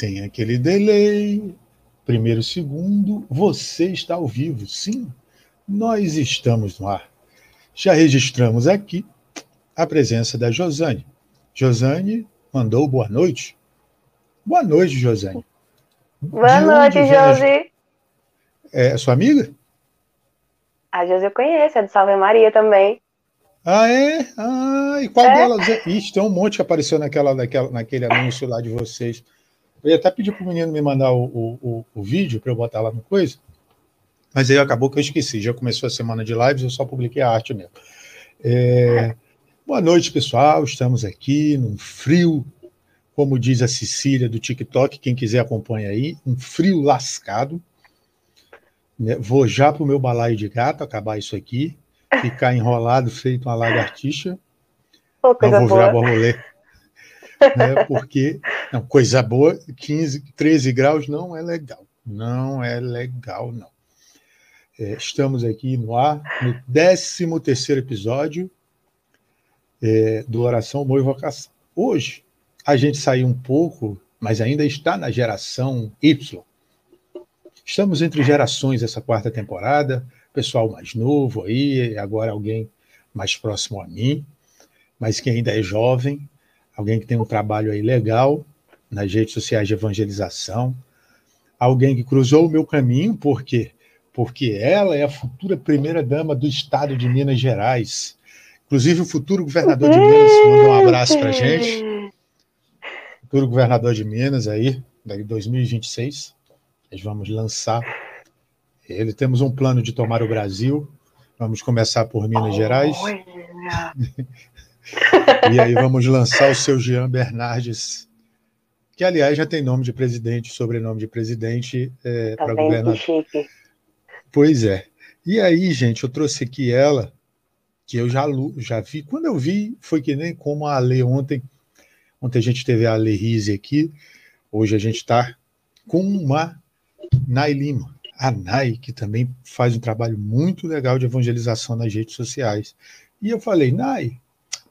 Tem aquele delay. Primeiro, segundo, você está ao vivo. Sim, nós estamos no ar. Já registramos aqui a presença da Josane. Josane mandou boa noite. Boa noite, Josane. Boa noite, Josi. É sua amiga? A Josi eu conheço, é do Salve Maria também. Ah, é? Ah, e qual é? delas é? Ixi, tem um monte que apareceu naquela, naquela, naquele anúncio lá de vocês. Eu ia até pedir para o menino me mandar o, o, o, vídeo para eu botar lá no coisa, mas aí acabou que eu esqueci. Já começou a semana de lives, eu só publiquei a arte mesmo. É, boa noite, pessoal. Estamos aqui num frio, como diz a Cecília do TikTok. Quem quiser acompanha aí, um frio lascado. Né, vou já para o meu balaio de gato acabar isso aqui, ficar enrolado, feito uma lagartixa. Pô, não vou boa. virar borbolê. Né, porque, não, coisa boa, 15, 13 graus não é legal. Não é legal, não. É, estamos aqui no ar, no 13 terceiro episódio é, do Oração Amor e Vocação. Hoje, a gente saiu um pouco, mas ainda está na geração Y. Estamos entre gerações essa quarta temporada, pessoal mais novo aí, agora alguém mais próximo a mim, mas que ainda é jovem, alguém que tem um trabalho aí legal nas redes sociais de evangelização, alguém que cruzou o meu caminho, porque porque ela é a futura primeira-dama do estado de Minas Gerais. Inclusive, o futuro governador de Minas mandou um abraço para gente. Futuro governador de Minas aí, em 2026. Nós vamos lançar ele. Temos um plano de tomar o Brasil. Vamos começar por Minas Gerais. E aí vamos lançar o seu Jean Bernardes, que, aliás, já tem nome de presidente, sobrenome de presidente é, Tá para governador. chique. Pois é. E aí, gente, eu trouxe aqui ela, que eu já, já vi. Quando eu vi, foi que nem como a Ale ontem. Ontem a gente teve a Ale Rise aqui. Hoje a gente está com uma Nay Lima. A Nay, que também faz um trabalho muito legal de evangelização nas redes sociais. E eu falei, Nay,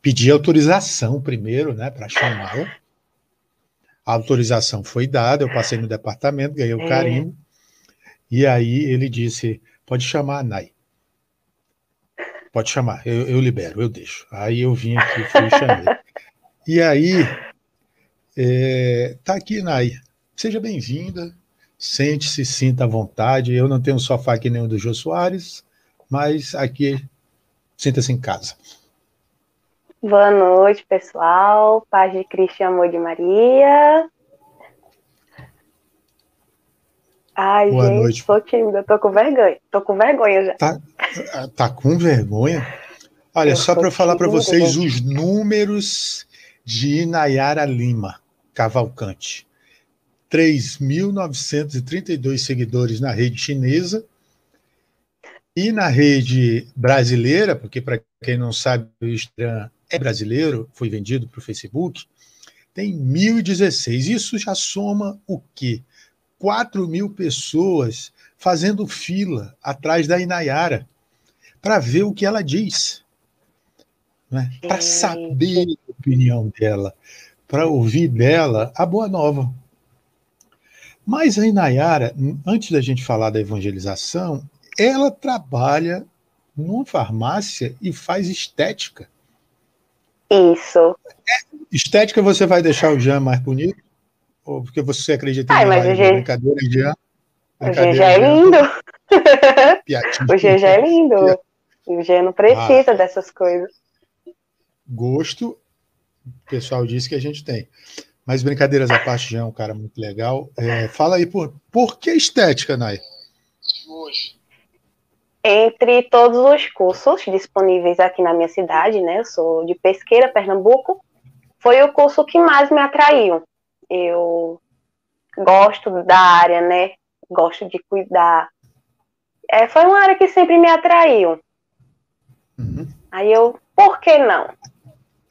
pedi autorização primeiro, né, para chamá-la. A autorização foi dada, eu passei no departamento, ganhei o É. carimbo. E aí ele disse: pode chamar a Nai. Pode chamar, eu, eu libero, eu deixo. Aí eu vim aqui, fui e chamei. E aí, é, tá aqui, Nai. Seja bem-vinda, sente-se, sinta à vontade. Eu não tenho um sofá nem o do Jô Soares, mas aqui, sinta-se em casa. Boa noite, pessoal. Paz de Cristo e amor de Maria. Ai, Boa gente, noite. sou tímida, tô com vergonha. Tô com vergonha já. Tá, tá com vergonha? Olha, Eu só para eu falar para vocês os números de Inayara Lima Cavalcante. 3.932 seguidores na rede chinesa e na rede brasileira, porque para quem não sabe, o Instagram é brasileiro, foi vendido para o Facebook, tem 1.016. Isso já soma o quê? 4 mil pessoas fazendo fila atrás da Inayara para ver o que ela diz, né? para saber a opinião dela, para ouvir dela a boa nova. Mas a Inayara, antes da gente falar da evangelização, ela trabalha numa farmácia e faz estética. Isso. Estética você vai deixar o Jean mais bonito? Ou porque você acredita Ai, em mas o? Jean- Brincadeira, Jean? O Brincadeira, é Jean. lindo. Piadinha. O GG é lindo. O G não Ah. precisa dessas coisas. gosto, o pessoal disse que a gente tem. Mas brincadeiras à parte, já é um cara muito legal. É, fala aí, por, por que estética, Nay? Entre todos os cursos disponíveis aqui na minha cidade, né? Eu sou de Pesqueira, Pernambuco. Foi o curso que mais me atraiu. Eu gosto da área, né? Gosto de cuidar. É, foi uma área que sempre me atraiu. Uhum. Aí eu, por que não?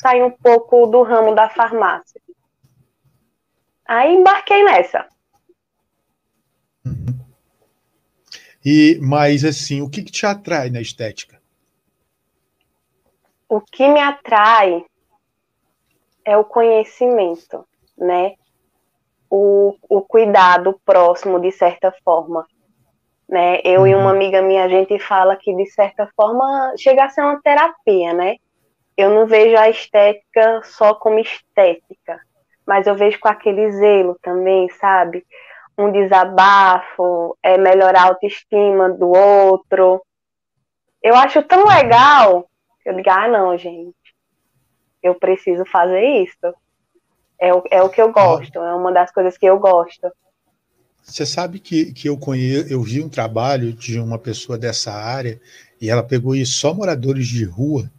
Saí um pouco do ramo da farmácia. Aí embarquei nessa. Uhum. E, mas, assim, o que, que te atrai na estética? O que me atrai é o conhecimento, né? o, o cuidado próximo, de certa forma. Né? Eu uhum. e uma uhum. amiga minha, a gente fala que, de certa forma, chega a ser uma terapia, né? Eu não vejo a estética só como estética, mas eu vejo com aquele zelo também, sabe? Um desabafo, é melhorar a autoestima do outro. Eu acho tão legal que eu digo, ah, não, gente, eu preciso fazer isso. É o, é o que eu gosto, é uma das coisas que eu gosto. Você sabe que, que eu conheço, eu vi um trabalho de uma pessoa dessa área e ela pegou isso só moradores de rua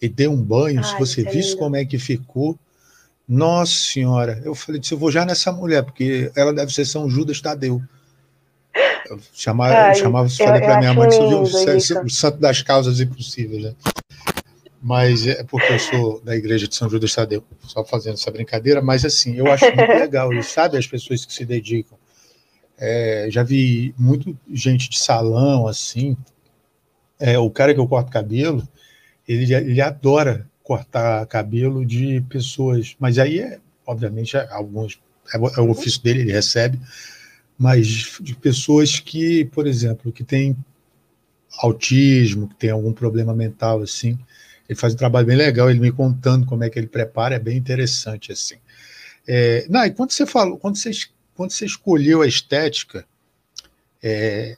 e deu um banho. Ai, Se você visse como é que ficou, nossa senhora, eu falei, eu vou já nessa mulher, porque ela deve ser São Judas Tadeu. Eu chamava, Ai, eu chamava falei para minha mãe que o, santo das causas impossíveis, né? mas é porque eu sou da igreja de São Judas Tadeu, só fazendo essa brincadeira, mas assim, eu acho muito legal isso, sabe, as pessoas que se dedicam. É, já vi muito gente de salão, assim, é, o cara que eu corto cabelo, ele, ele adora cortar cabelo de pessoas, mas aí, é, obviamente, é, alguns, é, é o ofício dele, ele recebe, mas de pessoas que, por exemplo, que tem autismo, que tem algum problema mental, assim, ele faz um trabalho bem legal, ele me contando como é que ele prepara, é bem interessante assim. É, não, e quando você falou, quando você, quando você escolheu a estética, é,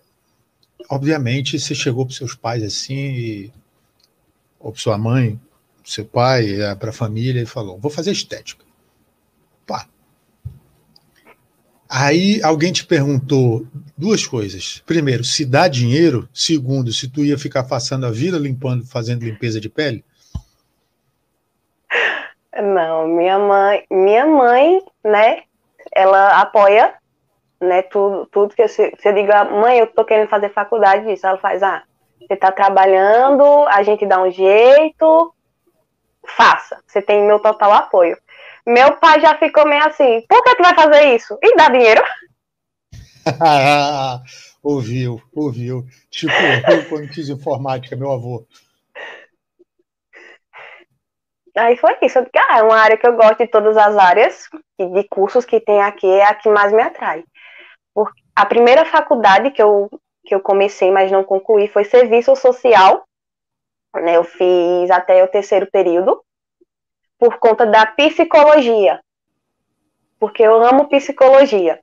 obviamente você chegou para seus pais assim, e, ou para sua mãe, seu pai, é, para a família, e falou: vou fazer estética. Pá. Aí alguém te perguntou duas coisas. Primeiro, se dá dinheiro. Segundo, se tu ia ficar passando a vida limpando, fazendo limpeza de pele. Não, minha mãe, minha mãe, né? Ela apoia, né? Tudo, tudo que você, diga, mãe, eu tô querendo fazer faculdade disso. Ela faz, ah, você tá trabalhando, a gente dá um jeito, faça. Você tem meu total apoio. Meu pai já ficou meio assim, por que tu vai fazer isso? E dá dinheiro? ouviu, ouviu. Tipo, eu quando fiz informática, meu avô. Aí foi isso. Eu ah, é uma área que eu gosto de todas as áreas de cursos que tem aqui, é a que mais me atrai. Porque a primeira faculdade que eu, que eu comecei, mas não concluí, foi serviço social. Né, eu fiz até o terceiro período, por conta da psicologia. Porque eu amo psicologia.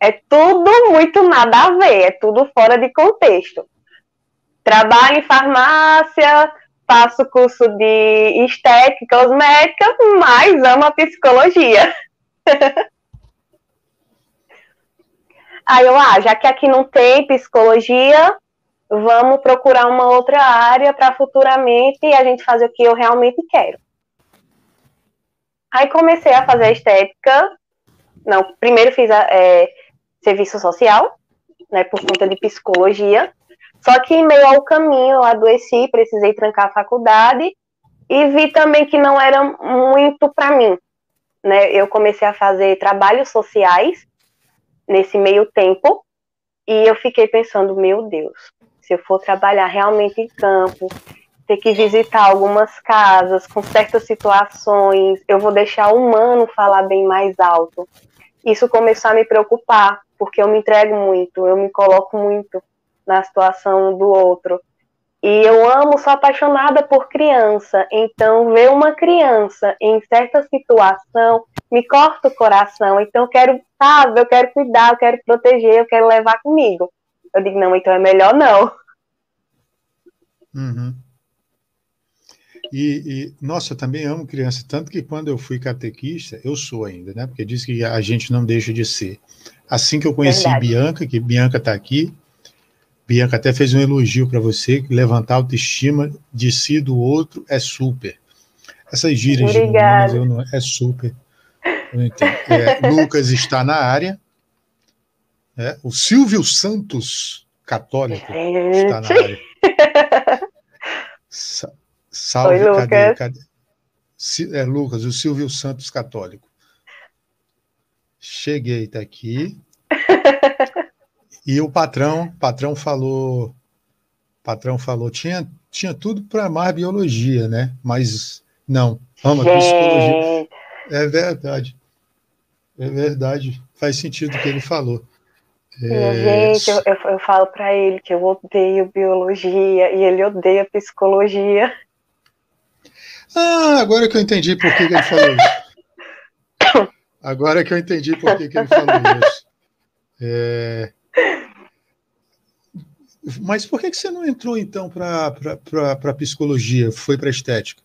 É tudo muito nada a ver, é tudo fora de contexto. Trabalho em farmácia, faço curso de estética, cosmética, mas amo a psicologia. Aí eu, ah, já que aqui não tem psicologia, vamos procurar uma outra área para futuramente a gente fazer o que eu realmente quero. Aí comecei a fazer estética. Não, primeiro fiz a, é, serviço social, né, por conta de psicologia. Só que em meio ao caminho eu adoeci, precisei trancar a faculdade e vi também que não era muito para mim. Né? Eu comecei a fazer trabalhos sociais nesse meio tempo e eu fiquei pensando, meu Deus, se eu for trabalhar realmente em campo, ter que visitar algumas casas com certas situações, eu vou deixar o humano falar bem mais alto. Isso começou a me preocupar, porque eu me entrego muito, eu me coloco muito na situação do outro. E eu amo, sou apaixonada por criança. Então, ver uma criança em certa situação me corta o coração. Então, eu quero, sabe, eu quero cuidar, eu quero proteger, eu quero levar comigo. Eu digo, não, então é melhor não. Uhum. E, e, nossa, eu também amo criança, tanto que quando eu fui catequista, eu sou ainda, né? Porque diz que a gente não deixa de ser. Assim que eu conheci Verdade. Bianca, que Bianca está aqui, Bianca até fez um elogio para você, que levantar a autoestima de si do outro é super. Essas gírias de meninas, eu não, é super. É, Lucas está na área. É, o Silvio Santos, católico, está na área. Sa salve, Oi, cadê, Lucas. cadê? É, Lucas, o Silvio Santos, católico. Cheguei, tá aqui. E o patrão, patrão falou, patrão falou, tinha, tinha tudo para amar biologia, né? Mas não, ama psicologia. É verdade. É verdade, faz sentido o que ele falou. É... Gente, eu, eu, eu falo para ele que eu odeio biologia e ele odeia psicologia. Ah, agora que eu entendi por que, que ele falou isso. Agora que eu entendi por que, que ele falou isso. É... Mas por que, que você não entrou, então, para psicologia? Foi para estética?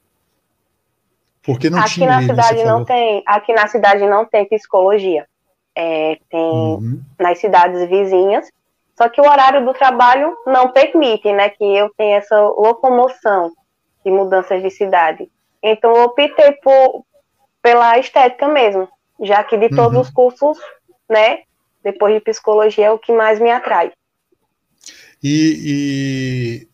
Porque não aqui tinha. Na cidade não tem, aqui na cidade não tem psicologia. É, tem uhum. nas cidades vizinhas. Só que o horário do trabalho não permite, né, que eu tenha essa locomoção de mudanças de cidade. Então eu optei por, pela estética mesmo, já que de todos uhum. os cursos, né, depois de psicologia é o que mais me atrai. E,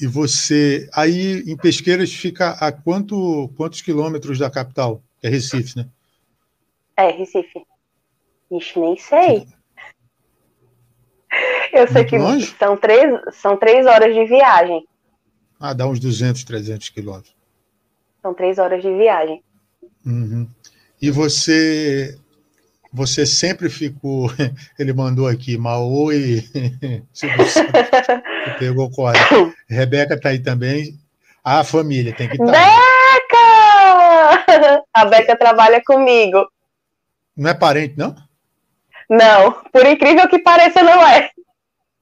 e, e você, aí em Pesqueiras fica a quanto, quantos quilômetros da capital? É Recife, né? É, Recife. Ixi, nem sei. Eu sei que longe? são três, são três horas de viagem. Ah, dá uns 200, 300 quilômetros. São três horas de viagem. Uhum. E você você sempre ficou. Ele mandou aqui, Maô e. pegou corda. Rebeca está aí também. A família tem que estar. Tá. Beca! A Beca trabalha comigo. Não é parente, não? Não, por incrível que pareça, não é.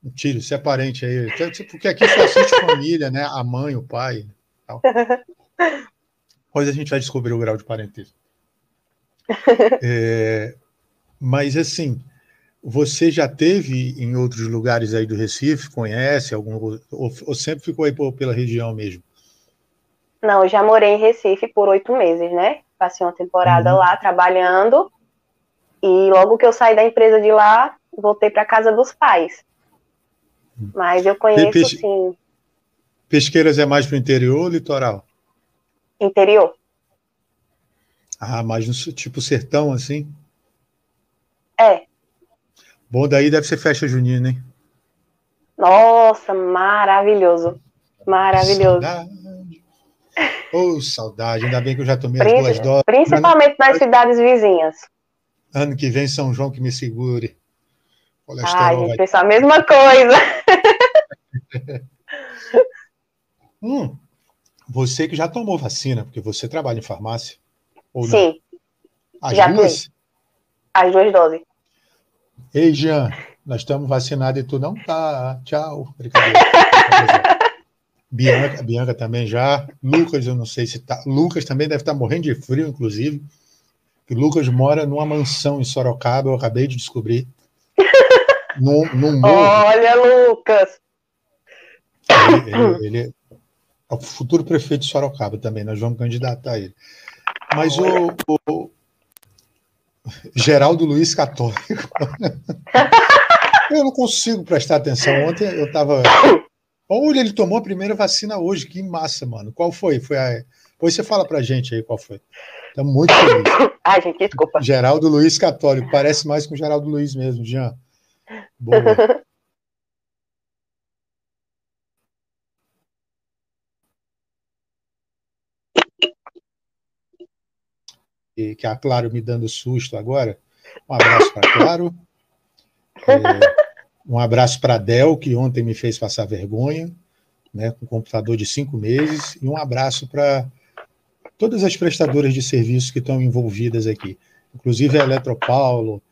Mentira, isso é parente aí. Porque aqui só assiste família, né? A mãe, o pai. Tal. Depois a gente vai descobrir o grau de parentesco. É, mas assim, você já teve em outros lugares aí do Recife? Conhece algum ou, ou sempre ficou aí pela região mesmo? Não, eu já morei em Recife por oito meses, né? Passei uma temporada uhum. lá trabalhando e logo que eu saí da empresa de lá, voltei para casa dos pais. Mas eu conheço Pes... sim. Pesqueiras é mais para o interior ou litoral? Interior. Ah, mais no tipo sertão assim? É. Bom, daí deve ser festa junina, hein? Nossa, maravilhoso. Maravilhoso. Saudade. Oh, saudade. Ainda bem que eu já tomei as duas doses. Principalmente nas cidades vizinhas. Ano que vem, São João que me segure. Ai, gente, vai... a mesma coisa. hum, você que já tomou vacina, porque você trabalha em farmácia? Ou Sim. Não? As já duas? As duas doses. Ei, Jean, nós estamos vacinados e tu não tá. Tchau. Bianca, Bianca também já. Lucas, eu não sei se tá. Lucas também deve estar tá morrendo de frio, inclusive. Que Lucas mora numa mansão em Sorocaba, eu acabei de descobrir. Num, num Olha, Lucas! Ele, ele, ele, é o futuro prefeito de Sorocaba também, nós vamos candidatar ele. Mas o, o, Geraldo Luiz Católico. eu não consigo prestar atenção. Ontem eu estava. Olha, ele tomou a primeira vacina hoje, que massa, mano. Qual foi? Foi a. Depois você fala pra gente aí qual foi. Estamos muito felizes. Ai, gente, desculpa. Geraldo Luiz Católico. Parece mais com o Geraldo Luiz mesmo, Jean. Boa. e que a Claro me dando susto agora. Um abraço para Claro. É, um abraço para a Del, que ontem me fez passar vergonha, né, com um computador de cinco meses. E um abraço para todas as prestadoras de serviços que estão envolvidas aqui. Inclusive a Eletropaulo,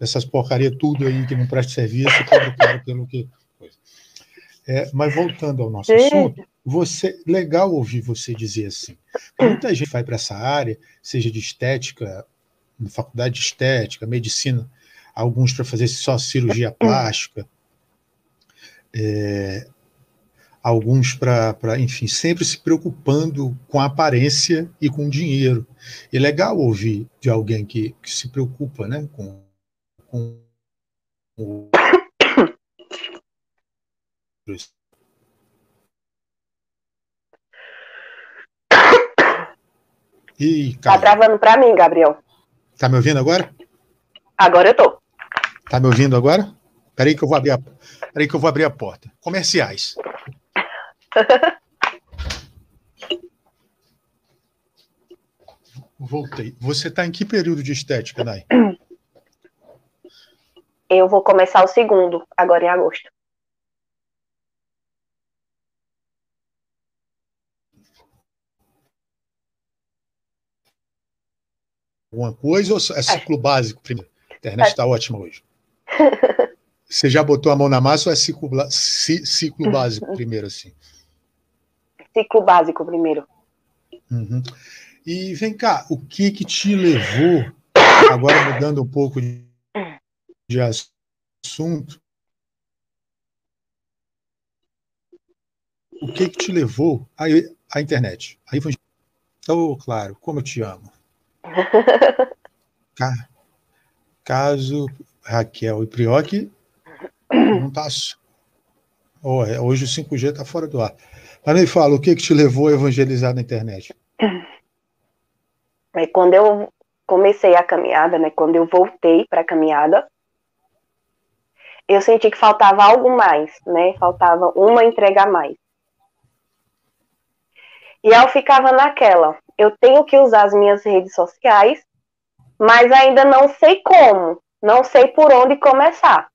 essas porcaria tudo aí que não presta serviço, cobra caro pelo que. É, mas voltando ao nosso assunto, você legal ouvir você dizer assim. Muita gente vai para essa área, seja de estética, na faculdade de estética, medicina, alguns para fazer só cirurgia plástica, é, alguns para, enfim, sempre se preocupando com a aparência e com o dinheiro. E é legal ouvir de alguém que, que se preocupa né, com, com o Ih, tá travando para mim, Gabriel. Tá me ouvindo agora? Agora eu tô. Tá me ouvindo agora? Peraí que eu vou abrir a, Peraí que eu vou abrir a porta. Comerciais. Voltei. Você está em que período de estética, Nai? Eu vou começar o segundo, agora em agosto. Alguma coisa ou é ciclo é. básico primeiro? A internet está ótima hoje. Você já botou a mão na massa ou é ciclo, ciclo básico primeiro, assim? Ciclo básico primeiro. Uhum. E vem cá, o que que te levou, agora mudando um pouco de, de assunto, o que que te levou à, à internet? Aí foi, oh, claro, como eu te amo. Caso Raquel e Prioc não tá. É, hoje o 5G está fora do ar. Mas me fala, o que, que te levou a evangelizar na internet? É, quando eu comecei a caminhada, né, quando eu voltei para a caminhada, eu senti que faltava algo mais, né? Faltava uma entrega a mais. E eu ficava naquela, eu tenho que usar as minhas redes sociais, mas ainda não sei como, não sei por onde começar.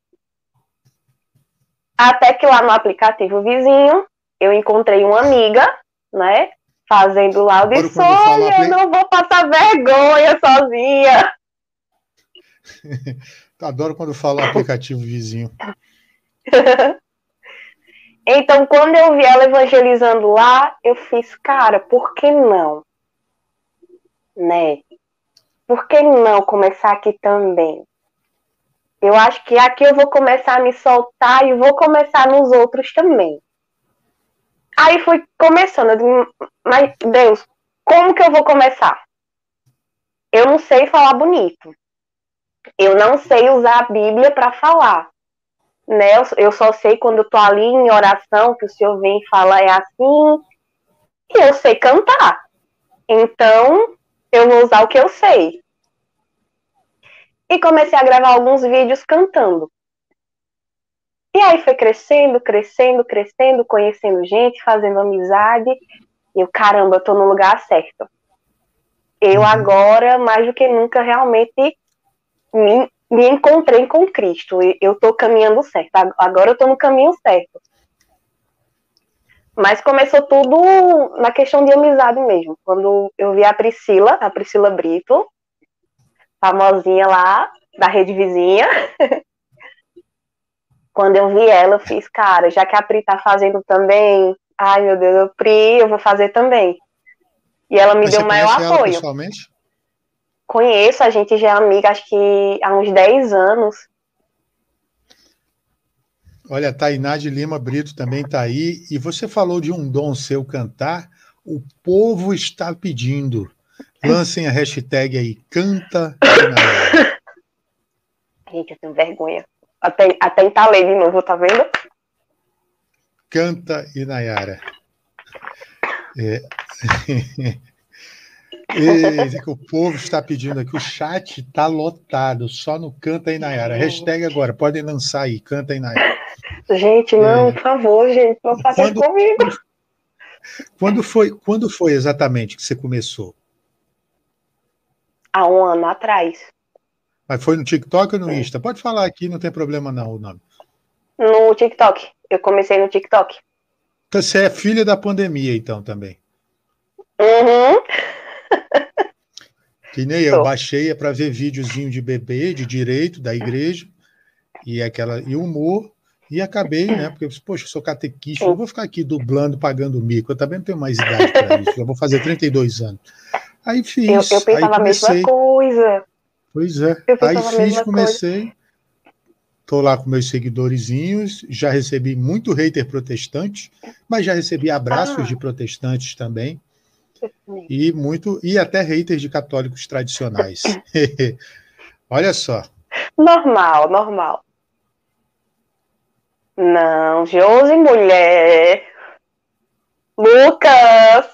Até que lá no aplicativo vizinho, eu encontrei uma amiga, né? Fazendo lá, eu disse, olha, eu não vou passar vergonha sozinha. Adoro quando fala aplicativo vizinho. então, quando eu vi ela evangelizando lá, eu fiz, cara, por que não? Né? Por que não começar aqui também? Eu acho que aqui eu vou começar a me soltar e vou começar nos outros também. Aí fui começando, eu mas Deus, como que eu vou começar? Eu não sei falar bonito. Eu não sei usar a Bíblia para falar. Né? Eu só sei quando eu tô ali em oração, que o Senhor vem e fala é assim, e eu sei cantar. Então, eu vou usar o que eu sei e comecei a gravar alguns vídeos cantando. E aí foi crescendo, crescendo, crescendo, conhecendo gente, fazendo amizade. E eu, caramba, eu tô no lugar certo. Eu uhum. agora, mais do que nunca, realmente me, me encontrei com Cristo. Eu tô caminhando certo. Agora eu tô no caminho certo. Mas começou tudo na questão de amizade mesmo. Quando eu vi a Priscila, a Priscila Brito, famosinha lá, da rede vizinha. Quando eu vi ela, eu fiz, cara, já que a Pri tá fazendo também, ai meu Deus, eu, Pri, eu vou fazer também. E ela me Mas deu maior apoio. pessoalmente? Conheço, a gente já é amiga, acho que há uns 10 anos. Olha, a Tainá de Lima Brito também está aí. E você falou de um dom seu cantar. O povo está pedindo. Lancem a hashtag aí, canta. Gente, eu tenho vergonha. Até, até entalei de novo, tá vendo? Canta e Nayara. É. Que o povo está pedindo aqui, o chat está lotado, só no Canta e Nayara. Hashtag agora, podem lançar aí, Canta e Nayara. Gente, não, é. por favor, gente, não faça isso comigo. Quando foi, quando foi exatamente que você começou? Há um ano atrás. Mas foi no TikTok ou no Insta? Pode falar aqui, não tem problema não o nome. No TikTok. Eu comecei no TikTok. Então, você é filha da pandemia, então, também. Uhum. Que nem eu, baixei para ver videozinho de bebê, de direito, da igreja, e aquela e humor, e acabei, né? Porque, poxa, eu sou catequista, não vou ficar aqui dublando, pagando mico. Eu também não tenho mais idade para isso. Eu vou fazer 32 anos. Aí fiz. Eu, eu pensava a mesma coisa. Pois é. Aí fiz, comecei. Estou lá com meus seguidorzinhos, já recebi muito hater protestante, mas já recebi abraços ah. de protestantes também. E muito e até haters de católicos tradicionais. Olha só. Normal, normal. Não, Josi mulher. Lucas.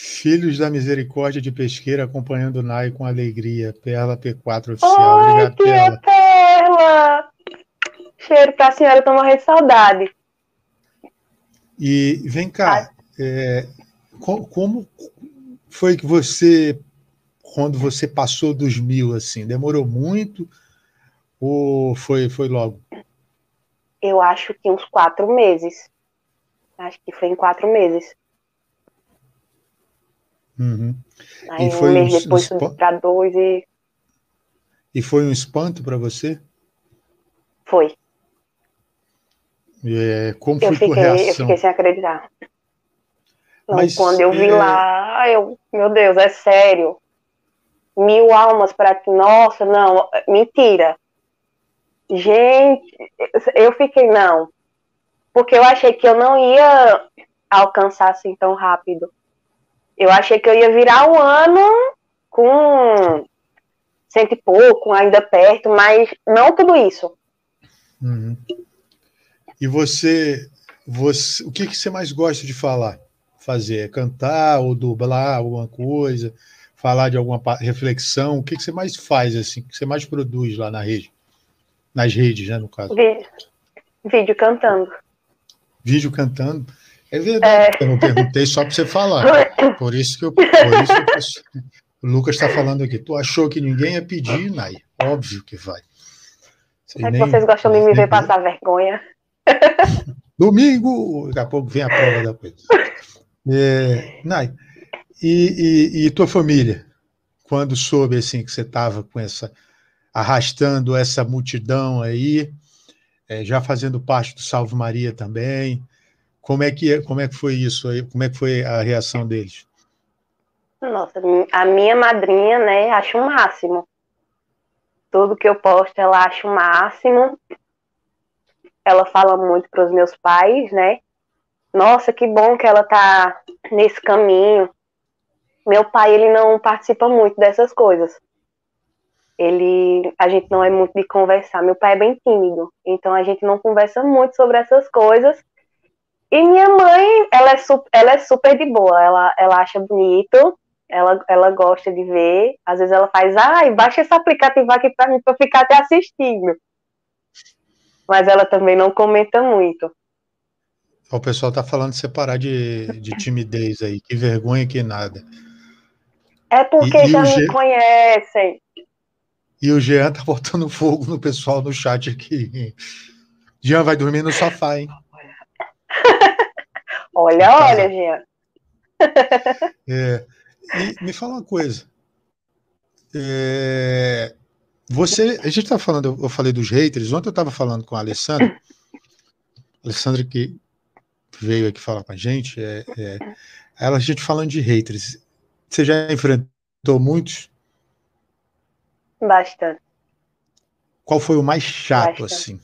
Filhos da Misericórdia de Pesqueira acompanhando o Nai com alegria. Perla P4 oficial. Oi, Obrigado, Perla. Perla. Cheiro pra senhora, tô morrendo de saudade. E vem cá, é, como foi que você, quando você passou dos mil, assim, demorou muito ou foi, foi logo? Eu acho que uns quatro meses. Acho que foi em quatro meses. Uhum. Aí e um mês um, depois um para dois e. E foi um espanto para você? Foi. É, como eu foi fiquei, reação? Eu fiquei sem acreditar. Não, Mas, quando eu vi é... lá, eu, meu Deus, é sério. Mil almas para que, nossa, não, mentira. Gente, eu fiquei, não. Porque eu achei que eu não ia alcançar assim tão rápido. Eu achei que eu ia virar um ano com cento e pouco, ainda perto, mas não tudo isso. Uhum. E você, você, o que, que você mais gosta de falar? Fazer? É cantar ou dublar alguma coisa? Falar de alguma reflexão? O que, que você mais faz, assim? O que você mais produz lá na rede? Nas redes, né, no caso? Vídeo, Vídeo cantando. Vídeo cantando? É verdade, é... eu não perguntei só para você falar. Por isso que eu, por isso que eu, o Lucas está falando aqui. Tu achou que ninguém ia pedir, Nai? Óbvio que vai. Você é nem, que vocês gostam de me ver passar vergonha. Domingo, daqui a pouco vem a prova da coisa. É, Nai, e, e, e, tua família? Quando soube assim que você estava com essa arrastando essa multidão aí, é, já fazendo parte do Salve Maria também, como é que como é que foi isso aí? Como é que foi a reação deles? Nossa, a minha madrinha, né, acho o máximo. Tudo que eu posto, ela acha o máximo. Ela fala muito para os meus pais, né? Nossa, que bom que ela tá nesse caminho. Meu pai, ele não participa muito dessas coisas. Ele, a gente não é muito de conversar. Meu pai é bem tímido, então a gente não conversa muito sobre essas coisas. E minha mãe, ela é, ela é super de boa. Ela, ela acha bonito, ela, ela gosta de ver. Às vezes ela faz, ai, baixa esse aplicativo aqui para mim para ficar até assistindo. Mas ela também não comenta muito. O pessoal tá falando de separar de, de timidez aí, que vergonha que nada. É porque e, já e me Jean... conhecem. E o Jean tá botando fogo no pessoal no chat aqui. Jean vai dormir no sofá, hein? Olha, olha, Jean. É. Me fala uma coisa. É, você, a gente está falando, eu falei dos haters. Ontem eu estava falando com a Alessandra, a Alessandra que veio aqui falar com a gente. É, é, ela, a gente falando de haters. Você já enfrentou muitos? Bastante. Qual foi o mais chato, Bastante. assim?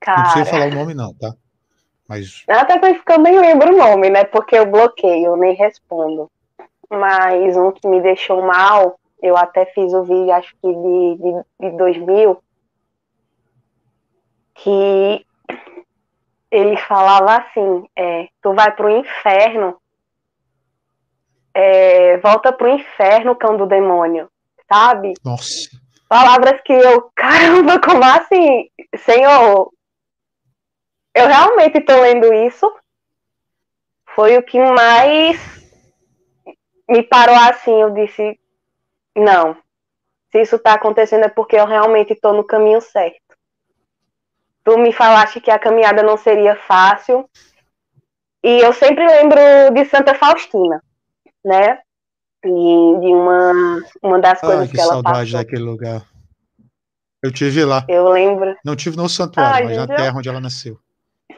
Cara... Não precisa falar o nome, não, tá? Mas... Até porque eu nem lembro o nome, né? Porque eu bloqueio, eu nem respondo. Mas um que me deixou mal, eu até fiz o vídeo, acho que de, de, de 2000, que ele falava assim, é, tu vai pro inferno, é, volta pro inferno, cão do demônio, sabe? Nossa. Palavras que eu, caramba, como assim? Senhor, eu realmente estou lendo isso. Foi o que mais me parou assim. Eu disse: não, se isso está acontecendo é porque eu realmente estou no caminho certo. Tu me falaste que a caminhada não seria fácil. E eu sempre lembro de Santa Faustina, né? E de uma, uma das coisas que, que ela saudade daquele lugar. Eu tive lá. Eu lembro. Não tive no santuário, Ai, mas na terra onde ela nasceu.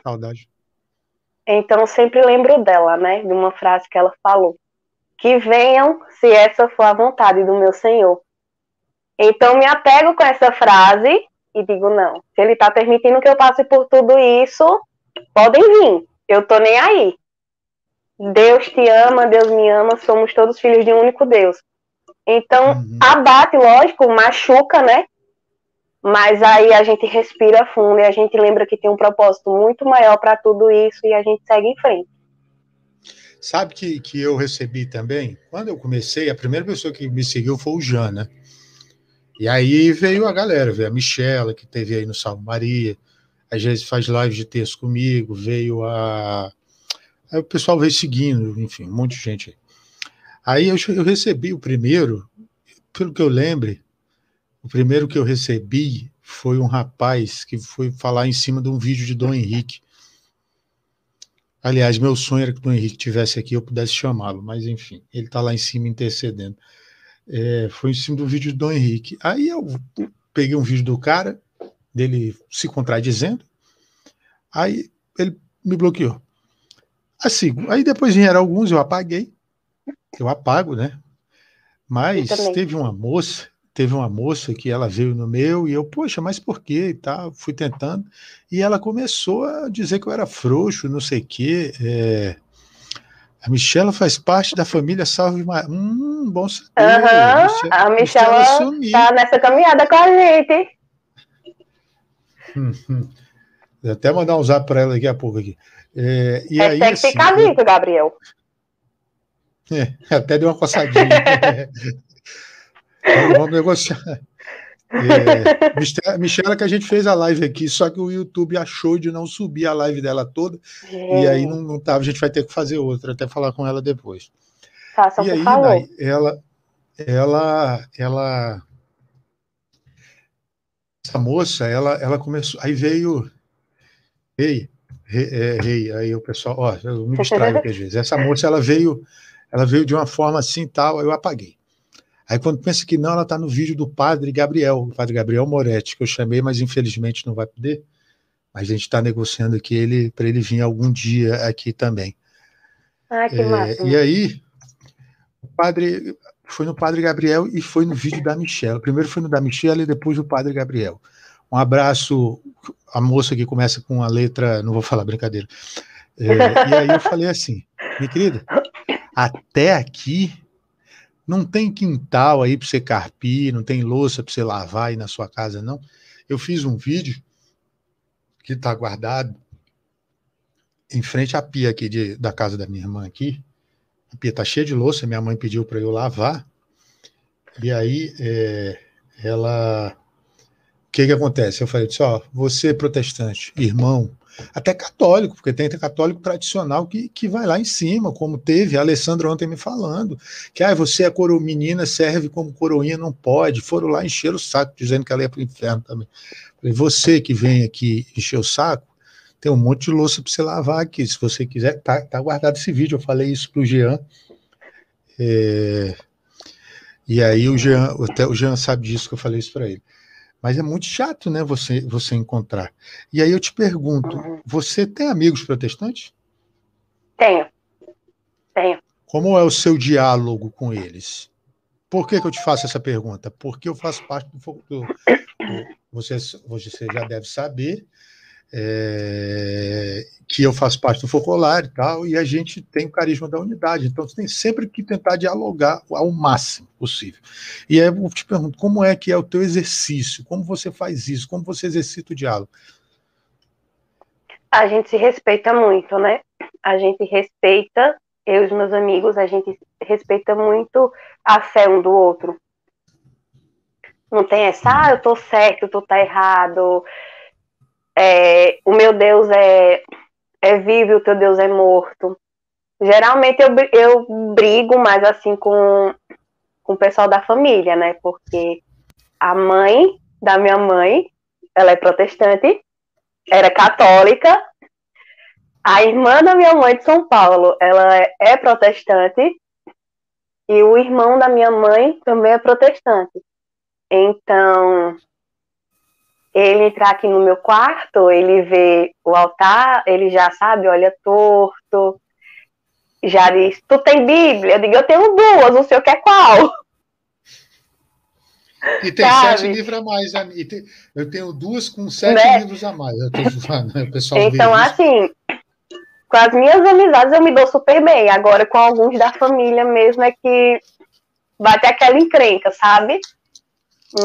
Saudade. Então sempre lembro dela, né? De uma frase que ela falou. Que venham se essa for a vontade do meu Senhor. Então me apego com essa frase e digo, não, se ele está permitindo que eu passe por tudo isso, podem vir. Eu tô nem aí. Deus te ama, Deus me ama, somos todos filhos de um único Deus. Então, uhum. abate, lógico, machuca, né? Mas aí a gente respira fundo e a gente lembra que tem um propósito muito maior para tudo isso e a gente segue em frente. Sabe que, que eu recebi também? Quando eu comecei, a primeira pessoa que me seguiu foi o Jana. E aí veio a galera, veio a Michela, que teve aí no Salmo Maria, às vezes faz live de texto comigo, veio a. Aí o pessoal veio seguindo, enfim, um monte de gente aí. Aí eu, eu recebi o primeiro, pelo que eu lembre, o primeiro que eu recebi foi um rapaz que foi falar em cima de um vídeo de Dom Henrique. Aliás, meu sonho era que o Dom Henrique tivesse aqui eu pudesse chamá-lo, mas enfim, ele está lá em cima intercedendo. É, foi em cima do vídeo de Dom Henrique. Aí eu peguei um vídeo do cara, dele se contradizendo, aí ele me bloqueou. Assim, aí depois vieram alguns, eu apaguei, eu apago, né? Mas teve uma moça teve uma moça que ela veio no meu e eu, poxa, mas por quê? E tal, fui tentando. E ela começou a dizer que eu era frouxo, não sei o quê. É... A Michela faz parte da família Salve Maria. Hum, bom saber. Uhum, a Michela está nessa caminhada com a gente. Hum, hum. Vou até mandar um zap para ela daqui a pouco aqui. É, e Hashtag aí, assim, fica eu... Gabriel. É, até deu uma coçadinha. Vamos, vamos negociar. É, Michela que a gente fez a live aqui, só que o YouTube achou de não subir a live dela toda, é. e aí não, não tava, a gente vai ter que fazer outra, até falar com ela depois. Faça e aí, Nai, ela, ela, ela, essa moça, ela, ela começou, aí veio, rei, rei, é, rei aí o pessoal, ó, eu me distraio aqui às vezes, essa moça, ela veio, ela veio de uma forma assim tal, eu apaguei. Aí quando pensa que não, ela está no vídeo do padre Gabriel, o padre Gabriel Moretti, que eu chamei, mas infelizmente não vai poder. Mas a gente está negociando aqui ele para ele vir algum dia aqui também. Ah, que é, massa. E aí, o padre foi no padre Gabriel e foi no vídeo da Michelle. Primeiro foi no da Michelle e depois o padre Gabriel. Um abraço, a moça que começa com a letra, não vou falar brincadeira. É, e aí eu falei assim, minha querida, até aqui não tem quintal aí para você carpir, não tem louça para você lavar aí na sua casa, não. Eu fiz um vídeo que está guardado em frente à pia aqui de, da casa da minha irmã aqui. A pia está cheia de louça, minha mãe pediu para eu lavar. E aí é, ela. O que, que acontece? Eu falei ó, você protestante, irmão, até católico, porque tem católico tradicional que, que vai lá em cima, como teve a Alessandra ontem me falando, que ah, você é coro menina, serve como coroinha, não pode. Foram lá encher o saco, dizendo que ela ia para o inferno também. Falei, você que vem aqui encher o saco, tem um monte de louça para você lavar aqui, se você quiser, tá, tá guardado esse vídeo, eu falei isso para o Jean. É, e aí o Jean, até o Jean sabe disso que eu falei isso para ele. Mas é muito chato, né, você, você encontrar. E aí eu te pergunto, uhum. você tem amigos protestantes? Tenho. Tenho. Como é o seu diálogo com eles? Por que, que eu te faço essa pergunta? Porque eu faço parte do, do, do você, você já deve saber é, que eu faço parte do Focolar e tal, e a gente tem o carisma da unidade. Então, você tem sempre que tentar dialogar ao máximo possível. E aí eu te pergunto, como é que é o teu exercício? Como você faz isso? Como você exercita o diálogo? A gente se respeita muito, né? A gente respeita, eu e os meus amigos, a gente respeita muito a fé um do outro. Não tem essa, ah, eu tô certo, tu tá errado, é, o meu Deus é, é vivo, o teu Deus é morto. Geralmente eu, eu brigo mais assim com, com o pessoal da família, né? Porque a mãe da minha mãe, ela é protestante, era católica. A irmã da minha mãe de São Paulo, ela é, é protestante. E o irmão da minha mãe também é protestante. Então, ele entrar aqui no meu quarto, ele vê o altar, ele já sabe, olha torto, já diz, tu tem Bíblia? Eu digo, eu tenho duas, o senhor quer qual? E tem sabe? sete livros a mais. Eu tenho duas com sete né? livros a mais. Né? então, assim, com as minhas amizades eu me dou super bem. Agora, com alguns da família mesmo, é que vai ter aquela encrenca, sabe?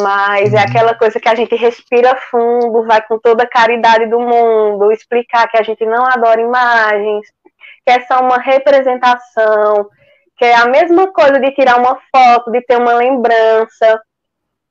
Mas é uhum. aquela coisa que a gente respira fundo, vai com toda a caridade do mundo, explicar que a gente não adora imagens, que é só uma representação, que é a mesma coisa de tirar uma foto, de ter uma lembrança,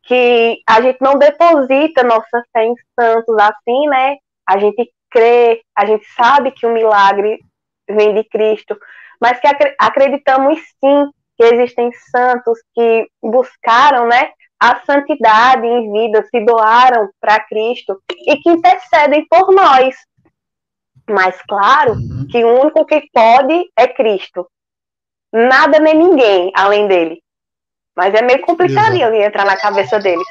que a gente não deposita nossa fé em santos assim, né? a gente crê, a gente sabe que o milagre vem de Cristo, mas que acreditamos sim que existem santos que buscaram, né, a santidade em vida, se doaram para Cristo e que intercedem por nós. Mas claro uhum. que o único que pode é Cristo. Nada nem ninguém além dele. Mas é meio complicadinho entrar na cabeça deles.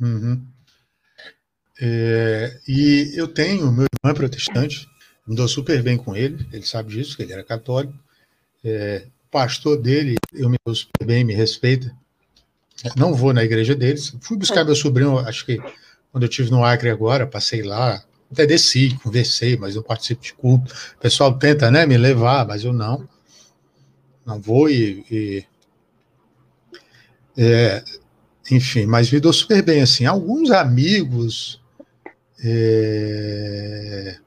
Uhum. É, e eu tenho, meu irmão é protestante, me dou super bem com ele, ele sabe disso, que ele era católico. É, pastor dele, eu me dou super bem, me respeita. Não vou na igreja deles. Fui buscar meu sobrinho, acho que quando eu tive no Acre agora, passei lá, até desci, conversei, mas eu participo de culto. O pessoal tenta né, me levar, mas eu não. Não vou e. e é, enfim, mas me dou super bem assim. Alguns amigos. É,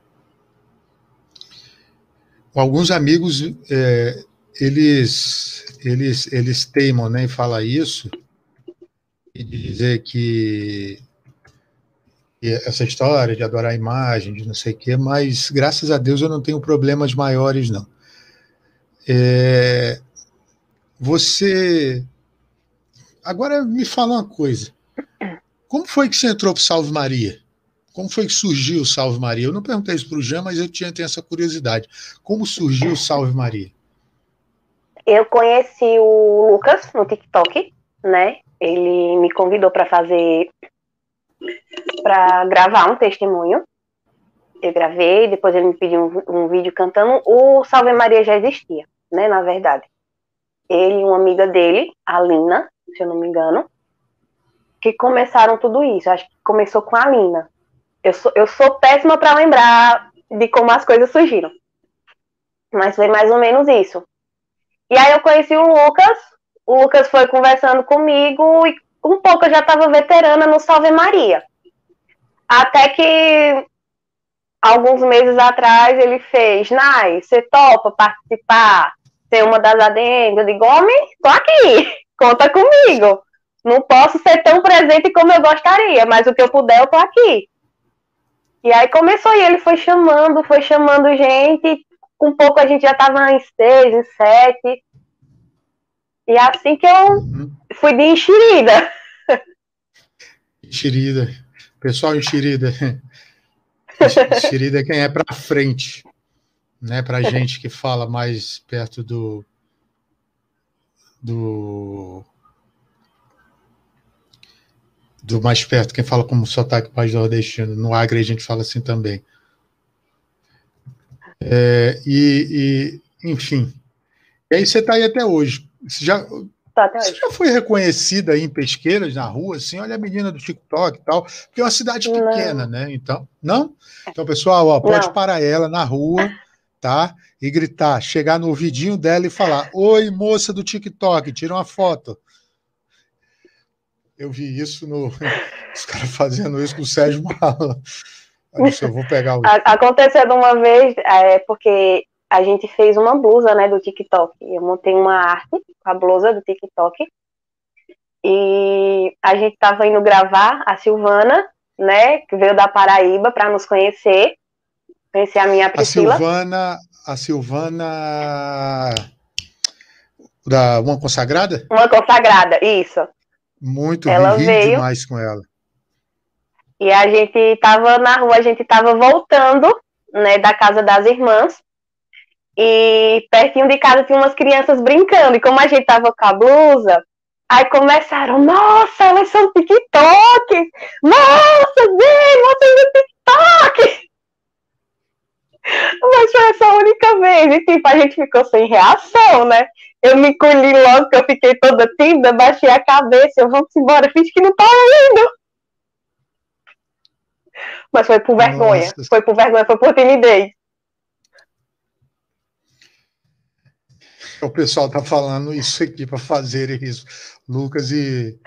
alguns amigos é, eles eles eles teimam né, em falar isso e dizer que essa história de adorar a imagem, de não sei o quê, mas graças a Deus eu não tenho problemas maiores, não. É, você. Agora me fala uma coisa. Como foi que você entrou para Salve Maria? Como foi que surgiu o Salve Maria? Eu não perguntei isso para o Jean, mas eu tinha, essa curiosidade. Como surgiu o Salve Maria? Eu conheci o Lucas no TikTok, né? Ele me convidou para fazer para gravar um testemunho. Eu gravei, depois ele me pediu um, um, vídeo cantando. O Salve Maria já existia, né? Na verdade. Ele e uma amiga dele, a Lina, se eu não me engano, que começaram tudo isso. Acho que começou com a Lina. Eu sou, eu sou péssima para lembrar de como as coisas surgiram. Mas foi mais ou menos isso. E aí eu conheci o Lucas. O Lucas foi conversando comigo e um pouco eu já estava veterana no Salve Maria. Até que alguns meses atrás ele fez, Nai, você topa participar, ser uma das ADMs? Eu digo, homem, tô aqui, conta comigo. Não posso ser tão presente como eu gostaria, mas o que eu puder, eu tô aqui. E aí começou e ele foi chamando, foi chamando gente. Com pouco a gente já tava em seis, em sete. E é assim que eu uhum. fui de enxerida. Enxerida. Pessoal, enxerida. Enxerida é quem é para frente, né? Para gente que fala mais perto do do do mais perto, quem fala como sotaque mais nordestino. No Agre a gente fala assim também. É, e, e, enfim. E aí você está aí até hoje. Você já, Tá, Você já foi reconhecida aí em pesqueiras na rua, assim, olha a menina do TikTok e tal, porque é uma cidade pequena, não. né? Então, não? Então, pessoal, ó, pode não. parar ela na rua, tá? E gritar, chegar no ouvidinho dela e falar: Oi, moça do TikTok, tira uma foto. Eu vi isso no. Os caras fazendo isso com o Sérgio Mala. Eu vou pegar o. Aconteceu de uma vez, é, porque a gente fez uma blusa, né, do TikTok. Eu montei uma arte com a blusa do TikTok. E a gente tava indo gravar a Silvana, né, que veio da Paraíba para nos conhecer. Conhecer a minha Priscila. A Silvana, a Silvana da Uma Consagrada? Uma Consagrada, isso. Muito, ela veio demais com ela. E a gente tava na rua, a gente tava voltando, né, da casa das irmãs. E pertinho de casa tinha umas crianças brincando. E como a gente tava com a blusa, aí começaram, nossa, elas são TikTok! Nossa, Zé, vocês são TikTok! Mas foi essa única vez. E tipo, a gente ficou sem reação, né? Eu me colhi logo que eu fiquei toda tímida, baixei a cabeça, eu vamos embora, finge que não tá indo. Mas foi por vergonha. Nossa. Foi por vergonha, foi por timidez. o pessoal está falando isso aqui para fazer isso. Lucas e,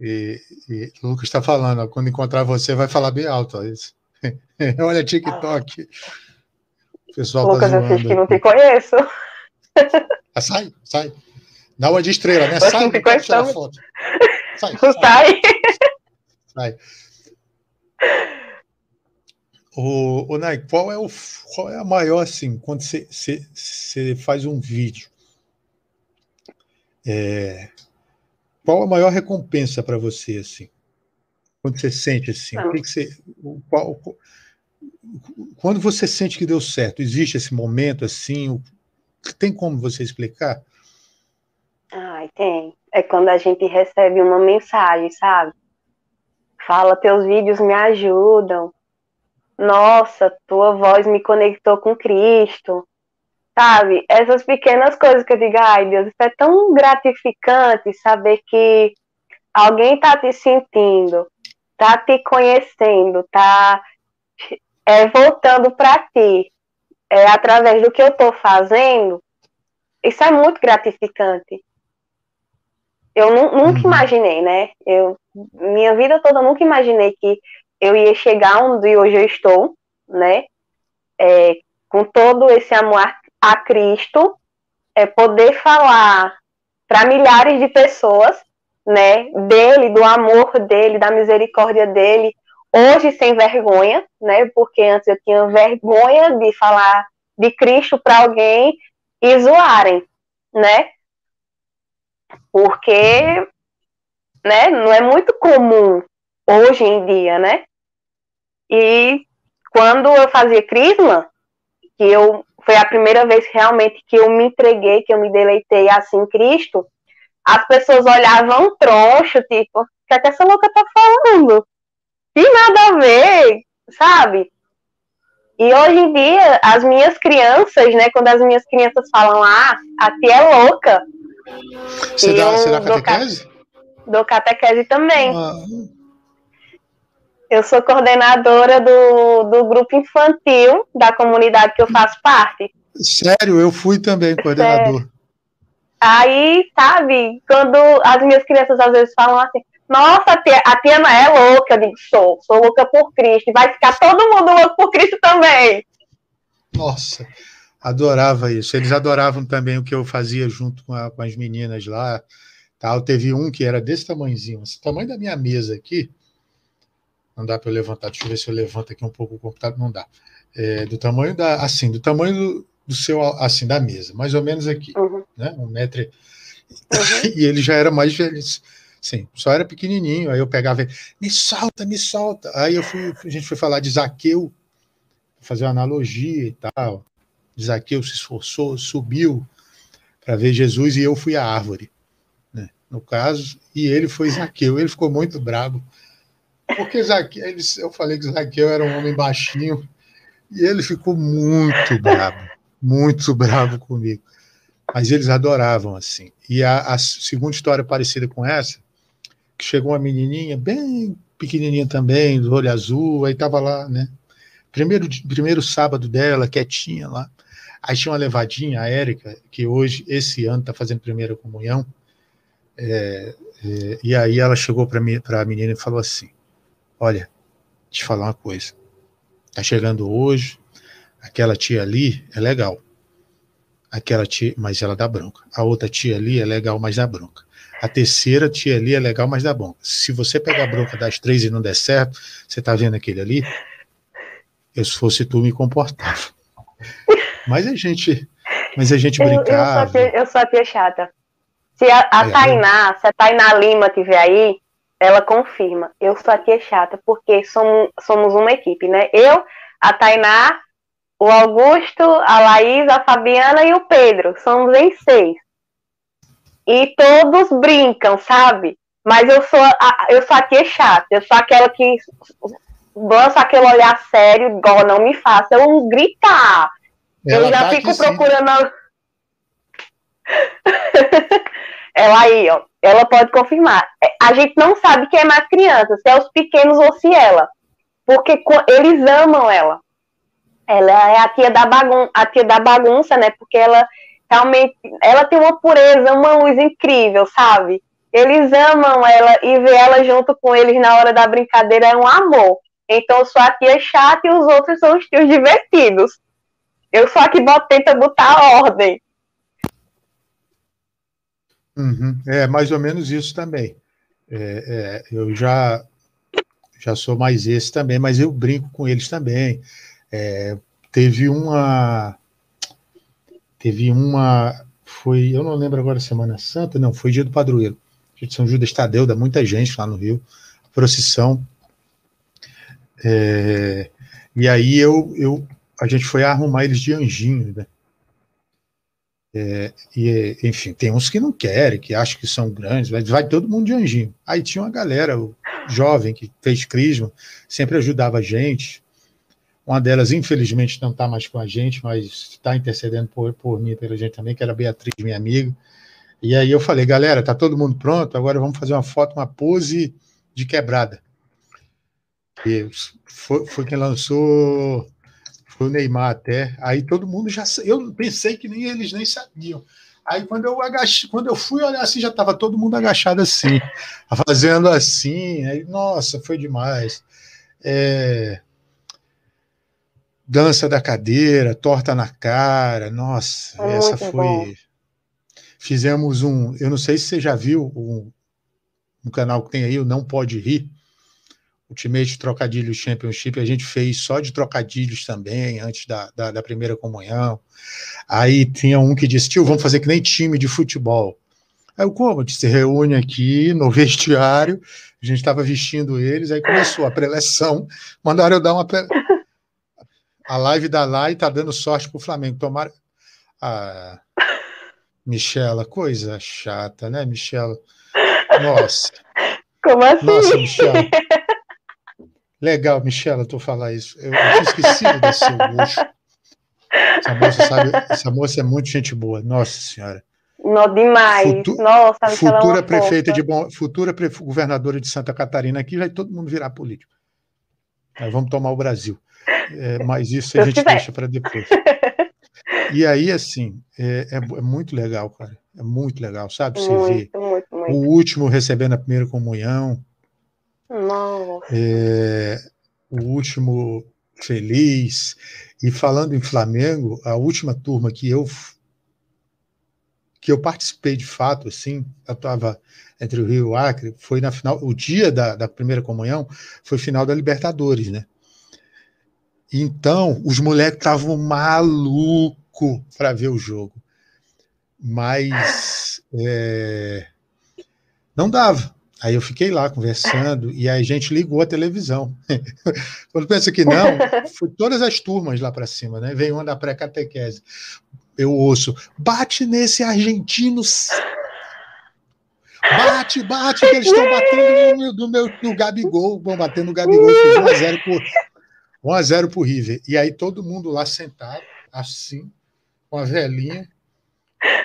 e, e Lucas está falando, ó, quando encontrar você, vai falar bem alto. Ó, isso. Olha TikTok. O pessoal tá Lucas, tá eu que não te conheço. Ah, sai, sai. Dá uma de estrela, né? sai, não tirar foto. Sai. Sai. sai. O, o Nai, qual é, o, qual é a maior, assim, quando você, faz um vídeo? É, qual a maior recompensa para você, assim? Quando você sente assim, o que, que você. Qual, quando você sente que deu certo, existe esse momento assim? Tem como você explicar? Ai, tem. É quando a gente recebe uma mensagem, sabe? Fala, teus vídeos me ajudam nossa, tua voz me conectou com Cristo, sabe? Essas pequenas coisas que eu digo, ai Deus, isso é tão gratificante saber que alguém está te sentindo, está te conhecendo, está é, voltando para ti, é, através do que eu estou fazendo. Isso é muito gratificante. Eu nunca uhum. imaginei, né? Eu, minha vida toda nunca imaginei que eu ia chegar onde hoje eu estou, né? É, com todo esse amor a Cristo, é poder falar para milhares de pessoas, né? Dele, do amor dele, da misericórdia dele, hoje sem vergonha, né? Porque antes eu tinha vergonha de falar de Cristo para alguém e zoarem, né? Porque, né? Não é muito comum hoje em dia, né? E quando eu fazia Crisma, que eu foi a primeira vez realmente que eu me entreguei, que eu me deleitei assim em Cristo, as pessoas olhavam troncho, tipo, o que, é que essa louca tá falando? Que nada a ver, sabe? E hoje em dia, as minhas crianças, né, quando as minhas crianças falam, ah, a tia é louca. Você dá, você dá catequese? Dou catequese também. Ah. Eu sou coordenadora do, do grupo infantil da comunidade que eu faço parte. Sério, eu fui também coordenador. Aí, sabe, quando as minhas crianças às vezes falam assim, nossa, a tia, a tia não é louca, eu digo, sou, sou louca por Cristo, vai ficar todo mundo louco por Cristo também. Nossa, adorava isso. Eles adoravam também o que eu fazia junto com, a, com as meninas lá. Tal. Teve um que era desse tamanhozinho, esse tamanho da minha mesa aqui, não dá para eu levantar. Deixa eu ver se eu levanto aqui um pouco o computador. Não dá. É, do tamanho da, assim, do tamanho do, do, seu, assim, da mesa, mais ou menos aqui, uhum. né? Um metro. Uhum. E ele já era mais velho. Sim, só era pequenininho. Aí eu pegava, me solta, me solta. Aí eu fui, a gente foi falar de Zaqueu, fazer uma analogia e tal. Zaqueu se esforçou, subiu para ver Jesus e eu fui a árvore, né? No caso, e ele foi Zaqueu. Ele ficou muito bravo porque Zaqueu, eu falei que Zaqueu era um homem baixinho e ele ficou muito bravo, muito bravo comigo. Mas eles adoravam assim. E a, a segunda história parecida com essa, que chegou uma menininha bem pequenininha também, do olho azul, aí tava lá, né? Primeiro, primeiro sábado dela, quietinha lá. Aí tinha uma levadinha, a Érica, que hoje, esse ano, está fazendo primeira comunhão. É, é, e aí ela chegou para a menina e falou assim: Olha, te falar uma coisa. Tá chegando hoje, aquela tia ali é legal. Aquela tia, mas ela dá bronca. A outra tia ali é legal, mas dá bronca. A terceira tia ali é legal, mas dá bronca. Se você pegar a bronca das três e não der certo, você tá vendo aquele ali? Eu, se fosse tu, me comportava. Mas a gente, mas a gente brincava. Eu, eu, sou, tia, eu sou a tia chata. Se a, a é, Tainá, se a Tainá Lima tiver aí, ela confirma. Eu sou a tia chata, porque somos, somos uma equipe, né? Eu, a Tainá, o Augusto, a Laís, a Fabiana e o Pedro. Somos em seis. E todos brincam, sabe? Mas eu sou a, eu sou a tia chata. Eu sou aquela que lança aquele olhar sério, igual não me faça eu gritar. Ela eu já fico procurando. ela aí, ó, ela pode confirmar. É, a gente não sabe quem é mais criança, se é os pequenos ou se ela. Porque eles amam ela. Ela é a tia da bagunça, a tia da bagunça, né? Porque ela realmente, ela tem uma pureza, uma luz incrível, sabe? Eles amam ela e ver ela junto com eles na hora da brincadeira é um amor. Então eu sou a tia chata e os outros são os tios divertidos. Eu a que tenta botar ordem. Uhum. É mais ou menos isso também. É, é, eu já já sou mais esse também, mas eu brinco com eles também. É, teve uma. Teve uma. Foi, eu não lembro agora, Semana Santa, não, foi dia do padroeiro. Dia de São Judas Tadeu, dá muita gente lá no Rio, procissão. É, e aí eu, eu, a gente foi arrumar eles de anjinho, né? É, e, enfim, tem uns que não querem, que acham que são grandes, mas vai todo mundo de anjinho. Aí tinha uma galera jovem que fez crisma, sempre ajudava a gente. Uma delas, infelizmente, não está mais com a gente, mas está intercedendo por, por mim e pela gente também, que era a Beatriz, minha amiga. E aí eu falei, galera, tá todo mundo pronto? Agora vamos fazer uma foto, uma pose de quebrada. E foi, foi quem lançou o Neymar até. Aí todo mundo já. Eu pensei que nem eles nem sabiam. Aí quando eu agachei, quando eu fui olhar assim, já estava todo mundo agachado assim, fazendo assim. Aí, nossa, foi demais. É... Dança da cadeira, torta na cara, nossa, essa foi. Bom. Fizemos um. Eu não sei se você já viu um, um canal que tem aí, o Não Pode Rir Ultimate Trocadilhos Championship, a gente fez só de trocadilhos também, antes da, da, da, primeira comunhão. Aí tinha um que disse, tio, vamos fazer que nem time de futebol. Aí eu, como? A gente se reúne aqui no vestiário, a gente estava vestindo eles, aí começou a preleção, mandaram eu dar uma... Pre... A live da lá e tá dando sorte pro Flamengo. Tomara... Ah, Michela, coisa chata, né, Michela? Nossa. Como assim? Nossa, Michela. Legal, Michela, tu falar isso. Eu, eu tinha esquecido desse seu luxo. Essa moça, sabe, essa moça é muito gente boa, nossa senhora. Não, demais. Futu nossa, é futura prefeita de bom, futura governadora de Santa Catarina aqui, vai todo mundo virar político. Nós vamos tomar o Brasil. É, mas isso a gente deixa para depois. E aí, assim, é, é, é, muito legal, cara. É muito legal, sabe? Você muito, ver muito, muito. o último recebendo a primeira comunhão, é, o último feliz. E falando em Flamengo, a última turma que eu que eu participei de fato, assim, eu estava entre o Rio e o Acre, foi na final, o dia da, da primeira comunhão foi final da Libertadores, né? Então, os moleques estavam maluco para ver o jogo. Mas é, não dava. Aí eu fiquei lá conversando e a gente ligou a televisão. Quando pensa que não, foi todas as turmas lá para cima, né? Veio uma da pré-catequese. Eu ouço, bate nesse argentino. Bate, bate, que eles estão batendo no, no, meu, no Gabigol. Vão bater no Gabigol. 1x0 por, 1 a 0 por River. E aí todo mundo lá sentado, assim, com a velhinha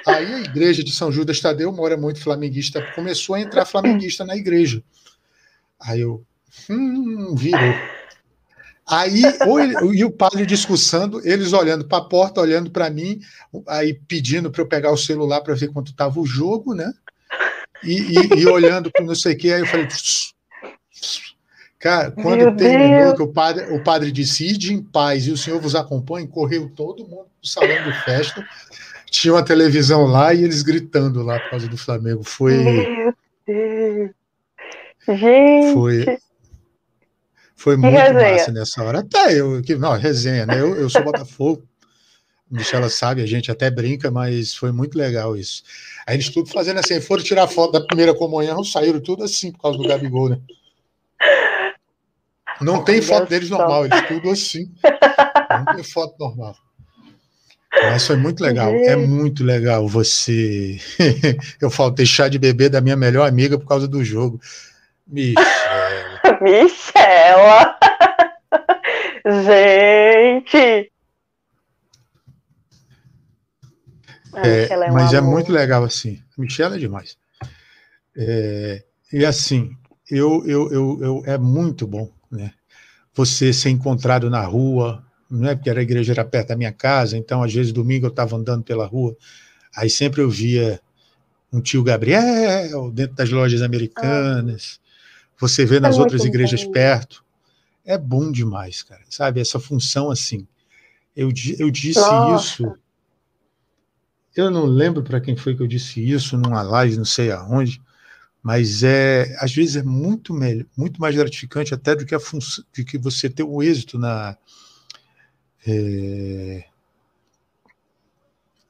Aí a igreja de São Judas Tadeu, mora muito flamenguista, começou a entrar flamenguista na igreja. Aí eu, hum, virou. Aí, ele, e o padre discussando, eles olhando para a porta, olhando para mim, aí pedindo para eu pegar o celular para ver quanto estava o jogo, né? E, e, e olhando para não sei o que, aí eu falei. Cara, quando Meu terminou, Deus. que o padre, o padre disse, ide em paz e o senhor vos acompanhe, correu todo mundo para o salão de festa tinha uma televisão lá e eles gritando lá por causa do Flamengo. Foi. Meu Deus. Gente. Foi. Foi muito resenha. massa nessa hora. Até eu, que, não, resenha, né? Eu, eu sou Botafogo. Michela sabe, a gente até brinca, mas foi muito legal isso. Aí eles tudo fazendo assim, foram tirar foto da primeira comunhão, saíram tudo assim por causa do Gabigol, né? Não tem foto deles normal, eles tudo assim. Não tem foto normal. Mas foi muito legal. É muito legal você. Eu falo, deixar de beber da minha melhor amiga por causa do jogo. Michela. Michela. Gente. É, é mas é muito legal assim. Michela é demais. É, e assim, eu, eu, eu, eu, é muito bom, né? Você ser encontrado na rua, né, porque a igreja era perto da minha casa, então às vezes domingo eu estava andando pela rua, aí sempre eu via um tio Gabriel dentro das lojas americanas, ah, você vê nas é outras igrejas perto, é bom demais, cara, sabe, essa função assim, eu, eu disse Nossa. isso, eu não lembro para quem foi que eu disse isso, numa live, não sei aonde, mas é às vezes é muito melhor, muito mais gratificante até do que a função, de que você ter o um êxito na é,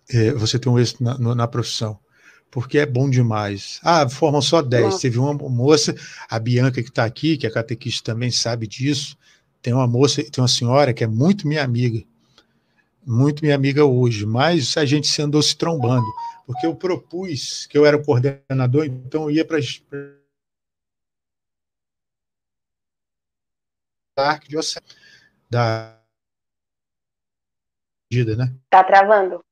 é, você ter um êxito na, na, profissão, porque é bom demais. Ah, formam só 10. Teve uma moça, a Bianca que está aqui, que é catequista também sabe disso. Tem uma moça, tem uma senhora que é muito minha amiga, muito minha amiga hoje, mas a gente se andou se trombando porque eu propus que eu era o coordenador, então eu ia para a arquidiocese da né? Tá travando.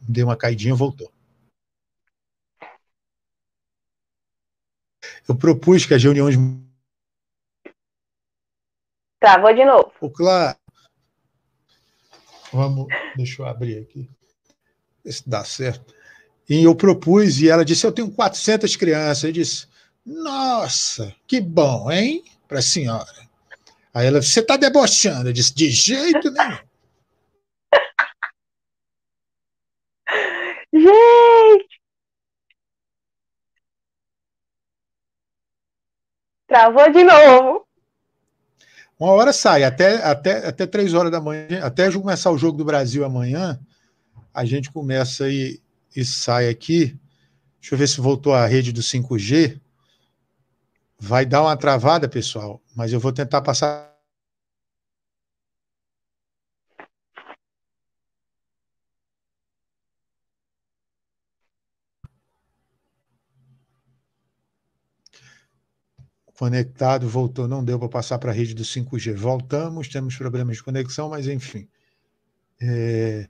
Deu uma caidinha voltou. Eu propus que as reuniões. Travou de novo. O claro. Vamos, deixa eu abrir aqui se dá certo. E eu propus, e ela disse: Eu tenho 400 crianças. Eu disse: Nossa, que bom, hein? Para a senhora. Aí ela Você está debochando? Eu disse: De jeito nenhum. Gente! Travou de novo. Uma hora sai, até, até, até três horas da manhã, até começar o jogo do Brasil amanhã, a gente começa e, e sai aqui. Deixa eu ver se voltou a rede do 5G. Vai dar uma travada, pessoal, mas eu vou tentar passar. Conectado, voltou, não deu para passar para a rede do 5G. Voltamos, temos problemas de conexão, mas enfim. É...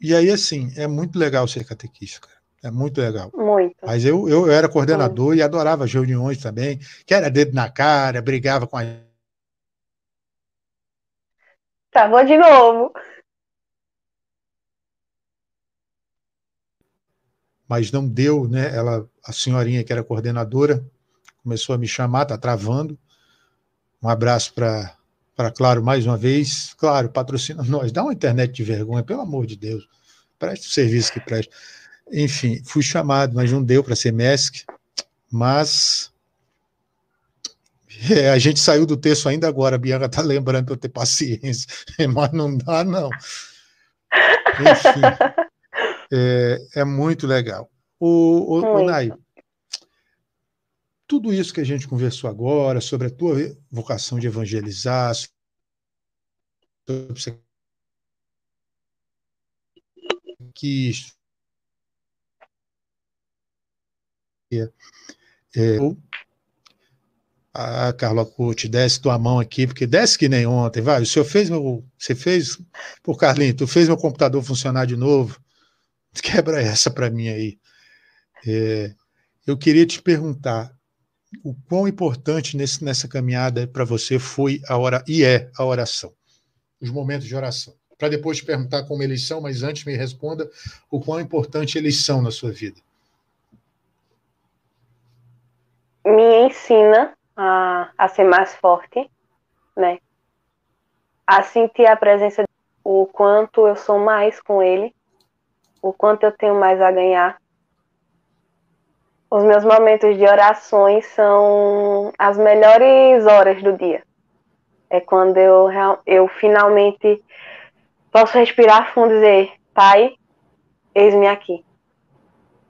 E aí, assim, é muito legal ser catequista, cara. É muito legal. Muito. Mas eu, eu, era coordenador Sim. e adorava as reuniões também, que era dedo na cara, brigava com a. Travou de novo. Mas não deu, né? Ela, a senhorinha que era coordenadora, começou a me chamar, tá travando. Um abraço para para Claro mais uma vez. Claro, patrocina nós. Dá uma internet de vergonha, pelo amor de Deus. Preste o serviço que preste. Enfim, fui chamado, mas não deu para ser MESC. Mas é, a gente saiu do texto ainda agora. A Bianca está lembrando para eu ter paciência. Mas não dá, não. Enfim, é, é muito legal. O, o, o Nai, tudo isso que a gente conversou agora, sobre a tua vocação de evangelizar, sobre que é, a Carla Curti, desce tua mão aqui, porque desce que nem ontem, vai. O senhor fez meu. Você fez. Por Carlinhos, tu fez meu computador funcionar de novo. Quebra essa para mim aí. É, eu queria te perguntar: o quão importante nesse, nessa caminhada para você foi a hora e é a oração, os momentos de oração. Para depois te perguntar como eles são, mas antes me responda o quão importante eles são na sua vida. Me ensina a, a ser mais forte, né? A sentir a presença, o quanto eu sou mais com ele, o quanto eu tenho mais a ganhar os meus momentos de orações são as melhores horas do dia. É quando eu, eu finalmente posso respirar fundo e dizer: Pai, eis-me aqui.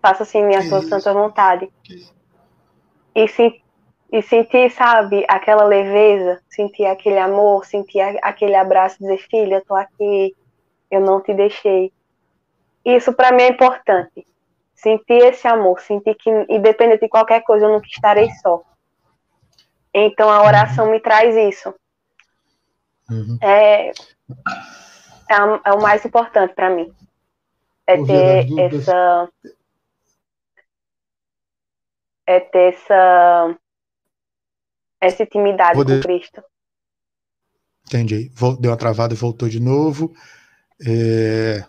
Faça assim minha sua santa vontade. E, se, e sentir, sabe, aquela leveza, sentir aquele amor, sentir aquele abraço, dizer: Filha, eu tô aqui, eu não te deixei. Isso para mim é importante sentir esse amor, sentir que, independente de qualquer coisa, eu nunca estarei só. Então a oração me traz isso. Uhum. É, é, é, o mais importante para mim. É ter essa. É ter essa. Essa intimidade Poder... com Cristo. Entendi. Deu uma travada e voltou de novo. É...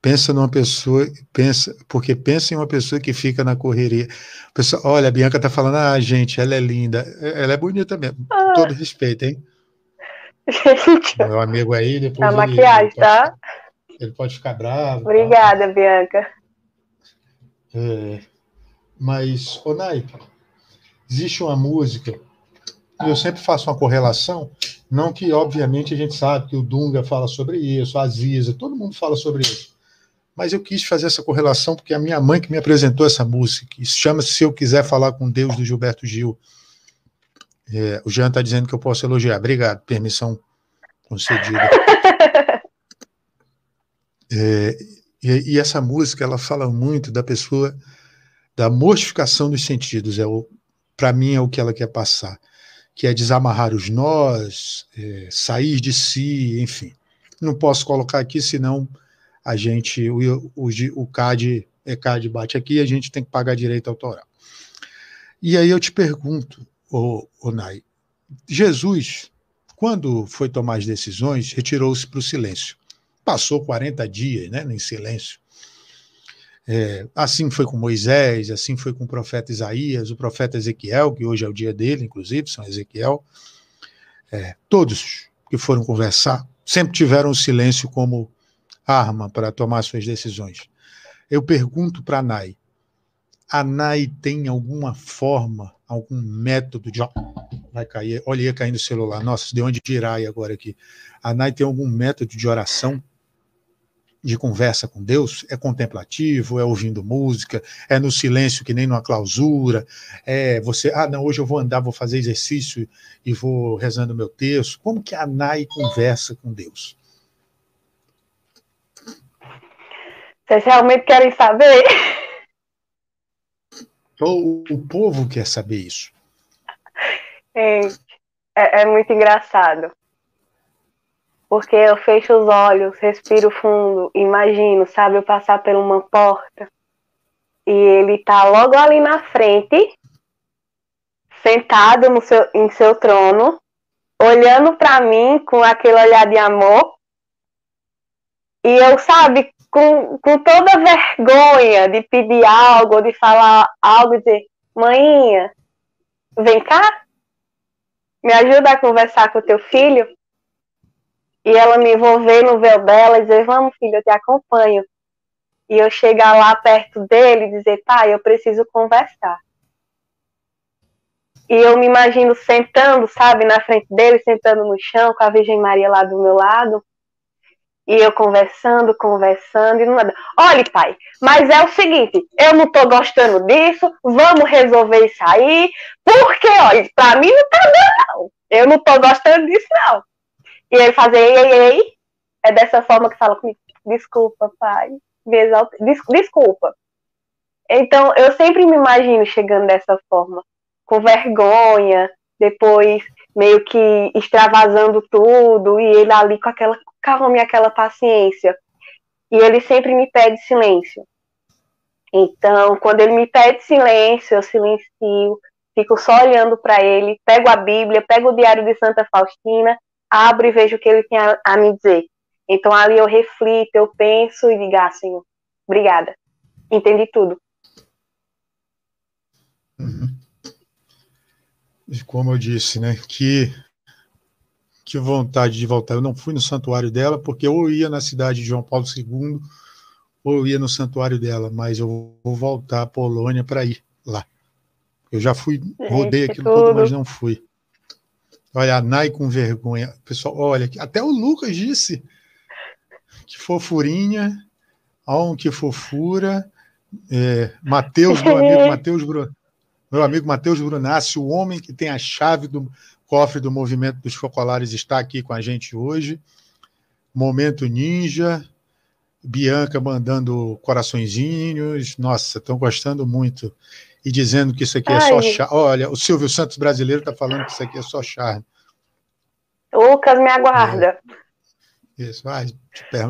Pensa numa pessoa, pensa, porque pensa em uma pessoa que fica na correria. Pessoa, olha, a Bianca tá falando, ah, gente, ela é linda. Ela é bonita mesmo. Ah. Todo respeito, hein? Gente. Meu amigo aí, depois. A ele, maquiagem, ele tá? Ele pode ficar bravo. Obrigada, tá? Bianca. É, mas, Onai, existe uma música, eu sempre faço uma correlação, não que, obviamente, a gente sabe que o Dunga fala sobre isso, a Aziza, todo mundo fala sobre isso. Mas eu quis fazer essa correlação porque a minha mãe que me apresentou essa música, que chama-se Se Eu Quiser Falar com Deus, do Gilberto Gil. É, o Jean está dizendo que eu posso elogiar. Obrigado, permissão concedida. É, e, e, essa música ela fala muito da pessoa, da mortificação dos sentidos. É para mim é o que ela quer passar, que é desamarrar os nós, é, sair de si, enfim. Não posso colocar aqui, senão a gente o, o, o CAD, ECAD bate aqui e a gente tem que pagar direito autoral. E aí eu te pergunto, o, o Nai, Jesus, quando foi tomar as decisões, retirou-se para o silêncio. Passou 40 dias né, em silêncio. É, assim foi com Moisés, assim foi com o profeta Isaías, o profeta Ezequiel, que hoje é o dia dele, inclusive, São Ezequiel. É, todos que foram conversar sempre tiveram o silêncio como arma para tomar suas decisões. Eu pergunto para a Nai: a Nai tem alguma forma, algum método de. Vai cair, olha, ia cair no celular. Nossa, deu onde girar agora aqui. A Nai tem algum método de oração, de conversa com Deus? É contemplativo? É ouvindo música? É no silêncio, que nem numa clausura? É você, ah, não, hoje eu vou andar, vou fazer exercício e vou rezando meu texto. Como que a Nai conversa com Deus? Vocês realmente querem saber? O, o povo quer saber isso. Gente, é, é muito engraçado. Porque eu fecho os olhos, respiro fundo, imagino, sabe, eu passar por uma porta e ele tá logo ali na frente, sentado no seu, em seu trono, olhando para mim com aquele olhar de amor. E eu, sabe, com, com toda vergonha de pedir algo, de falar algo, dizer, mãinha, vem cá, me ajuda a conversar com o teu filho. E ela me envolver no véu dela e dizer, vamos, filho, eu te acompanho. E eu chegar lá perto dele e dizer, pai, eu preciso conversar. E eu me imagino sentando, sabe, na frente dele, sentando no chão, com a Virgem Maria lá do meu lado, e eu conversando, conversando, e nada. Olha, pai, mas é o seguinte, eu não tô gostando disso, vamos resolver isso aí, porque, olha, pra mim não tá dando, não. Eu não tô gostando disso, não. E ele fazer, ei, ei, ei, é dessa forma que fala comigo. Desculpa, pai. Des desculpa. Então, eu sempre me imagino chegando dessa forma, com vergonha, depois meio que extravasando tudo, e ele ali com aquela calma e aquela paciência. E ele sempre me pede silêncio. Então, quando ele me pede silêncio, eu silencio, fico só olhando para ele, pego a Bíblia, pego o Diário de Santa Faustina, abro e vejo o que ele tem a, a me dizer. Então, ali eu reflito, eu penso e digo, ah, Senhor, obrigada. Entendi tudo. Uhum. Como eu disse, né, que que vontade de voltar. Eu não fui no santuário dela, porque ou eu ia na cidade de João Paulo II, ou eu ia no santuário dela, mas eu vou voltar à Polônia para ir lá. Eu já fui, rodei aquilo tudo. tudo, mas não fui. Olha, a Nai com vergonha. Pessoal, olha, até o Lucas disse que fofurinha, ó, que fofura. É, Mateus, meu amigo Mateus Bruno, meu amigo Matheus Brunassi, o homem que tem a chave do, cofre do movimento dos focolares está aqui com a gente hoje. Momento Ninja, Bianca mandando coraçõezinhos. Nossa, estão gostando muito. E dizendo que isso aqui é Ai. só charme. Olha, o Silvio Santos brasileiro está falando que isso aqui é só charme. Lucas, me aguarda. É. Isso, vai te,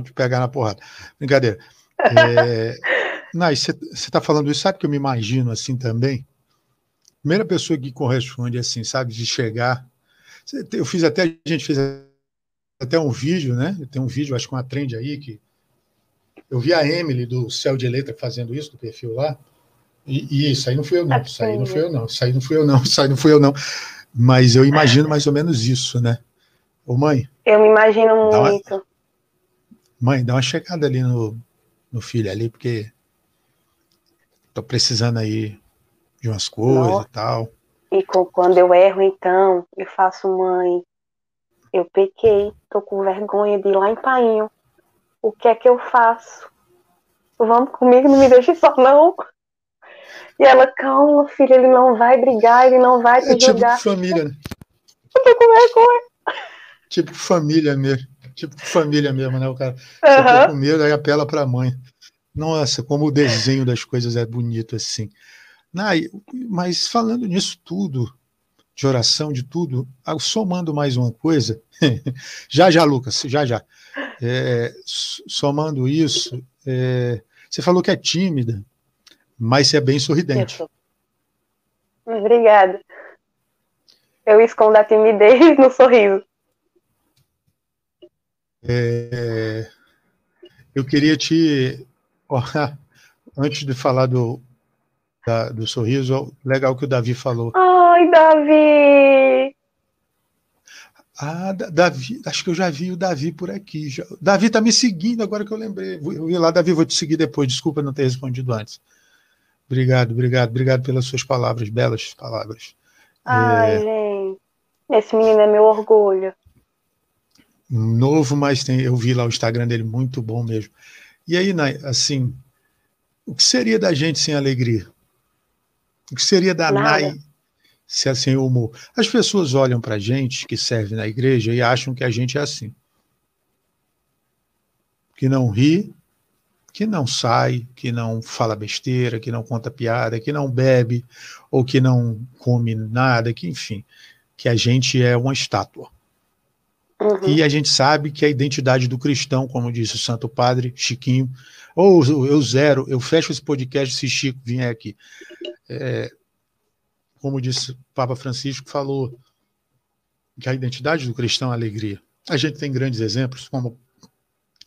te pegar na porrada. Brincadeira. É, você está falando isso, sabe que eu me imagino assim também? Primeira pessoa que corresponde assim, sabe, de chegar eu fiz até, a gente fez até um vídeo, né? Tem um vídeo, acho que uma trend aí, que eu vi a Emily do Céu de Letra fazendo isso, do perfil lá, e, e isso aí não fui eu não, isso aí não fui eu não, isso aí não fui eu não, isso aí não fui eu não. Mas eu imagino mais ou menos isso, né? Ô mãe. Eu me imagino muito. Uma... Mãe, dá uma checada ali no, no filho ali, porque tô precisando aí de umas coisas e tal. E quando eu erro, então, eu faço, mãe, eu pequei, tô com vergonha de ir lá em Painho. O que é que eu faço? Vamos comigo, não me deixe só, não. E ela, calma, filha, ele não vai brigar, ele não vai te é jogar. Tipo família, né? Eu tô com vergonha. Tipo família mesmo. Tipo família mesmo, né? O cara uhum. com medo, aí apela pra mãe. Nossa, como o desenho das coisas é bonito assim. Nai, mas falando nisso tudo, de oração, de tudo, ah, somando mais uma coisa, já já, Lucas, já já. É, somando isso, é, você falou que é tímida, mas você é bem sorridente. Obrigada. Eu escondo a timidez no sorriso. É, eu queria te. Ó, antes de falar do, da, do sorriso, legal que o Davi falou. Ai, Davi! Ah, Davi, acho que eu já vi o Davi por aqui. Já. Davi tá me seguindo agora que eu lembrei. Eu vi lá, Davi, vou te seguir depois. Desculpa não ter respondido antes. Obrigado, obrigado, obrigado pelas suas palavras, belas palavras. Ai, é... gente, esse menino é meu orgulho. Novo, mas tem, eu vi lá o Instagram dele, muito bom mesmo. E aí, assim, o que seria da gente sem alegria? O que seria da Nada. Nai se é sem humor? As pessoas olham para a gente que serve na igreja e acham que a gente é assim. Que não ri, que não sai, que não fala besteira, que não conta piada, que não bebe, ou que não come nada, que enfim, que a gente é uma estátua. Uhum. E a gente sabe que a identidade do cristão, como disse o Santo Padre Chiquinho, ou eu zero, eu fecho esse podcast se Chico vier aqui. É, como disse o Papa Francisco, falou que a identidade do cristão é a alegria. A gente tem grandes exemplos, como